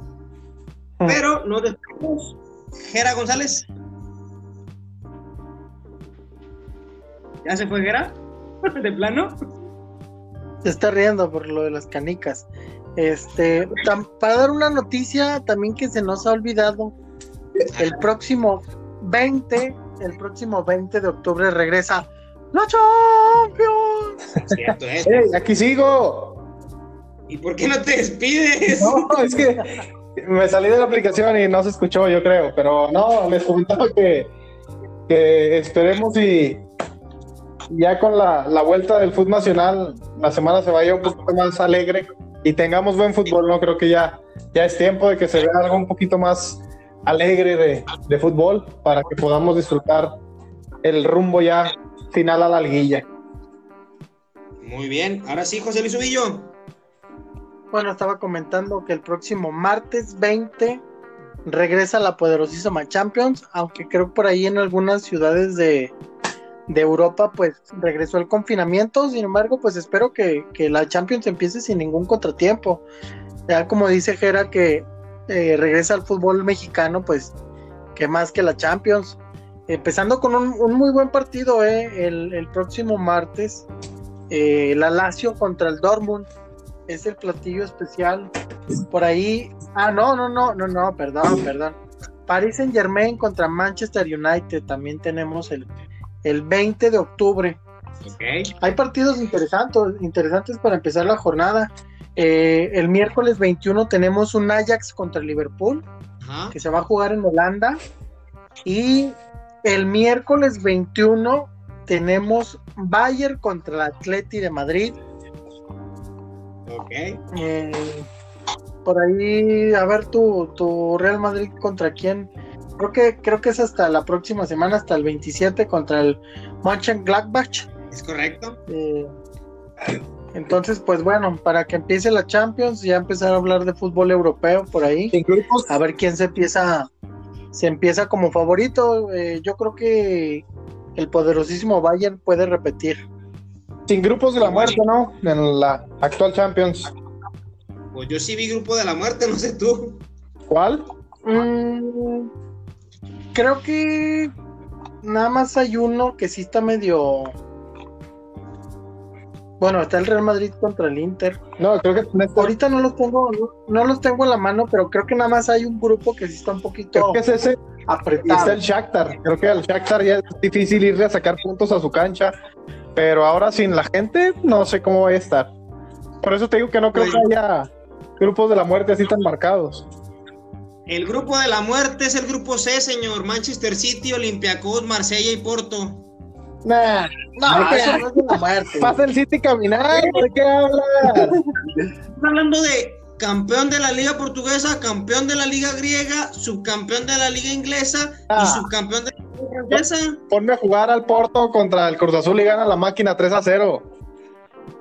Ah. Pero nos despedimos. Gera González. ¿Ya se fue Gera? [laughs] de plano. Se está riendo por lo de las canicas. Este, para dar una noticia también que se nos ha olvidado, el próximo 20, el próximo 20 de octubre regresa la Champions. aquí sigo. ¿Y por qué no te despides? No, es que me salí de la aplicación y no se escuchó, yo creo, pero no, les comentaba que, que esperemos y ya con la, vuelta del fútbol nacional, la semana se vaya un poquito más alegre y tengamos buen fútbol, ¿no? Creo que ya, ya es tiempo de que se vea algo un poquito más alegre de, fútbol para que podamos disfrutar el rumbo ya final a la liguilla. Muy bien, ahora sí, José Luis Ubillo. Bueno, estaba comentando que el próximo martes 20 regresa la poderosísima Champions, aunque creo por ahí en algunas ciudades de, de Europa pues regresó el confinamiento, sin embargo pues espero que, la Champions empiece sin ningún contratiempo. Ya como dice Jera que eh, regresa al fútbol mexicano pues que más que la Champions. Empezando con un, muy buen partido eh, el, próximo martes, eh, la Lazio contra el Dortmund es el platillo especial. Por ahí, ah no, no, no, no, no, perdón, perdón. Paris Saint Germain contra Manchester United también tenemos el, el 20 de octubre. Hay partidos interesantes, interesantes para empezar la jornada. Eh, el miércoles 21 tenemos un Ajax contra Liverpool, que se va a jugar en Holanda. Y el miércoles 21 tenemos Bayern contra el Atleti de Madrid. Eh, por ahí, a ver tu, tu Real Madrid contra quién creo que creo que es hasta la próxima semana, hasta el 27 contra el Mönchengladbach. Es correcto. Eh, entonces, pues bueno, para que empiece la Champions, ya empezar a hablar de fútbol europeo por ahí. A ver quién se empieza, se empieza como favorito. Eh, yo creo que el poderosísimo Bayern puede repetir. Sin grupos de la muerte, ¿no? En la actual Champions. Pues yo sí vi grupo de la muerte, no sé tú. ¿Cuál? Mm, creo que nada más hay uno que sí está medio. Bueno, está el Real Madrid contra el Inter. No, creo que ahorita no los tengo, no, los tengo en la mano, pero creo que nada más hay un grupo que sí está un poquito. Creo que es ese. Apretado. está el Shakhtar. Creo que al Shakhtar ya es difícil irle a sacar puntos a su cancha, pero ahora sin la gente no sé cómo va a estar. Por eso te digo que no creo que haya grupos de la muerte así tan marcados. El grupo de la muerte es el grupo C, señor. Manchester City, Olympiacos, Marsella y Porto. Nah, no, eso no es de la muerte. Pasa el City caminando, ¿de qué hablas? Estás [laughs] hablando de campeón de la Liga Portuguesa, campeón de la Liga Griega, subcampeón de la Liga Inglesa y ah. subcampeón de la Liga Francesa. Ponme a jugar al Porto contra el Cruz Azul y gana la máquina 3 a 0.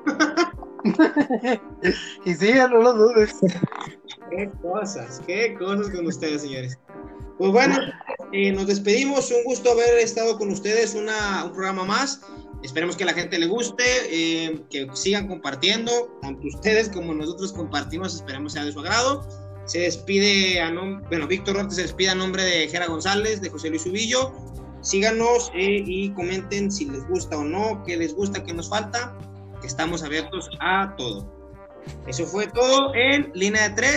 [laughs] [laughs] y sí, no lo dudes. Qué cosas, qué cosas con ustedes, señores. Pues bueno, eh, nos despedimos. Un gusto haber estado con ustedes una, un programa más. Esperemos que la gente le guste, eh, que sigan compartiendo, tanto ustedes como nosotros compartimos, esperemos sea de su agrado. Se despide a bueno, Víctor Ortiz se despide a nombre de Jera González, de José Luis Ubillo. Síganos eh, y comenten si les gusta o no, qué les gusta, qué nos falta. Estamos abiertos a todo. Eso fue todo en línea de tres.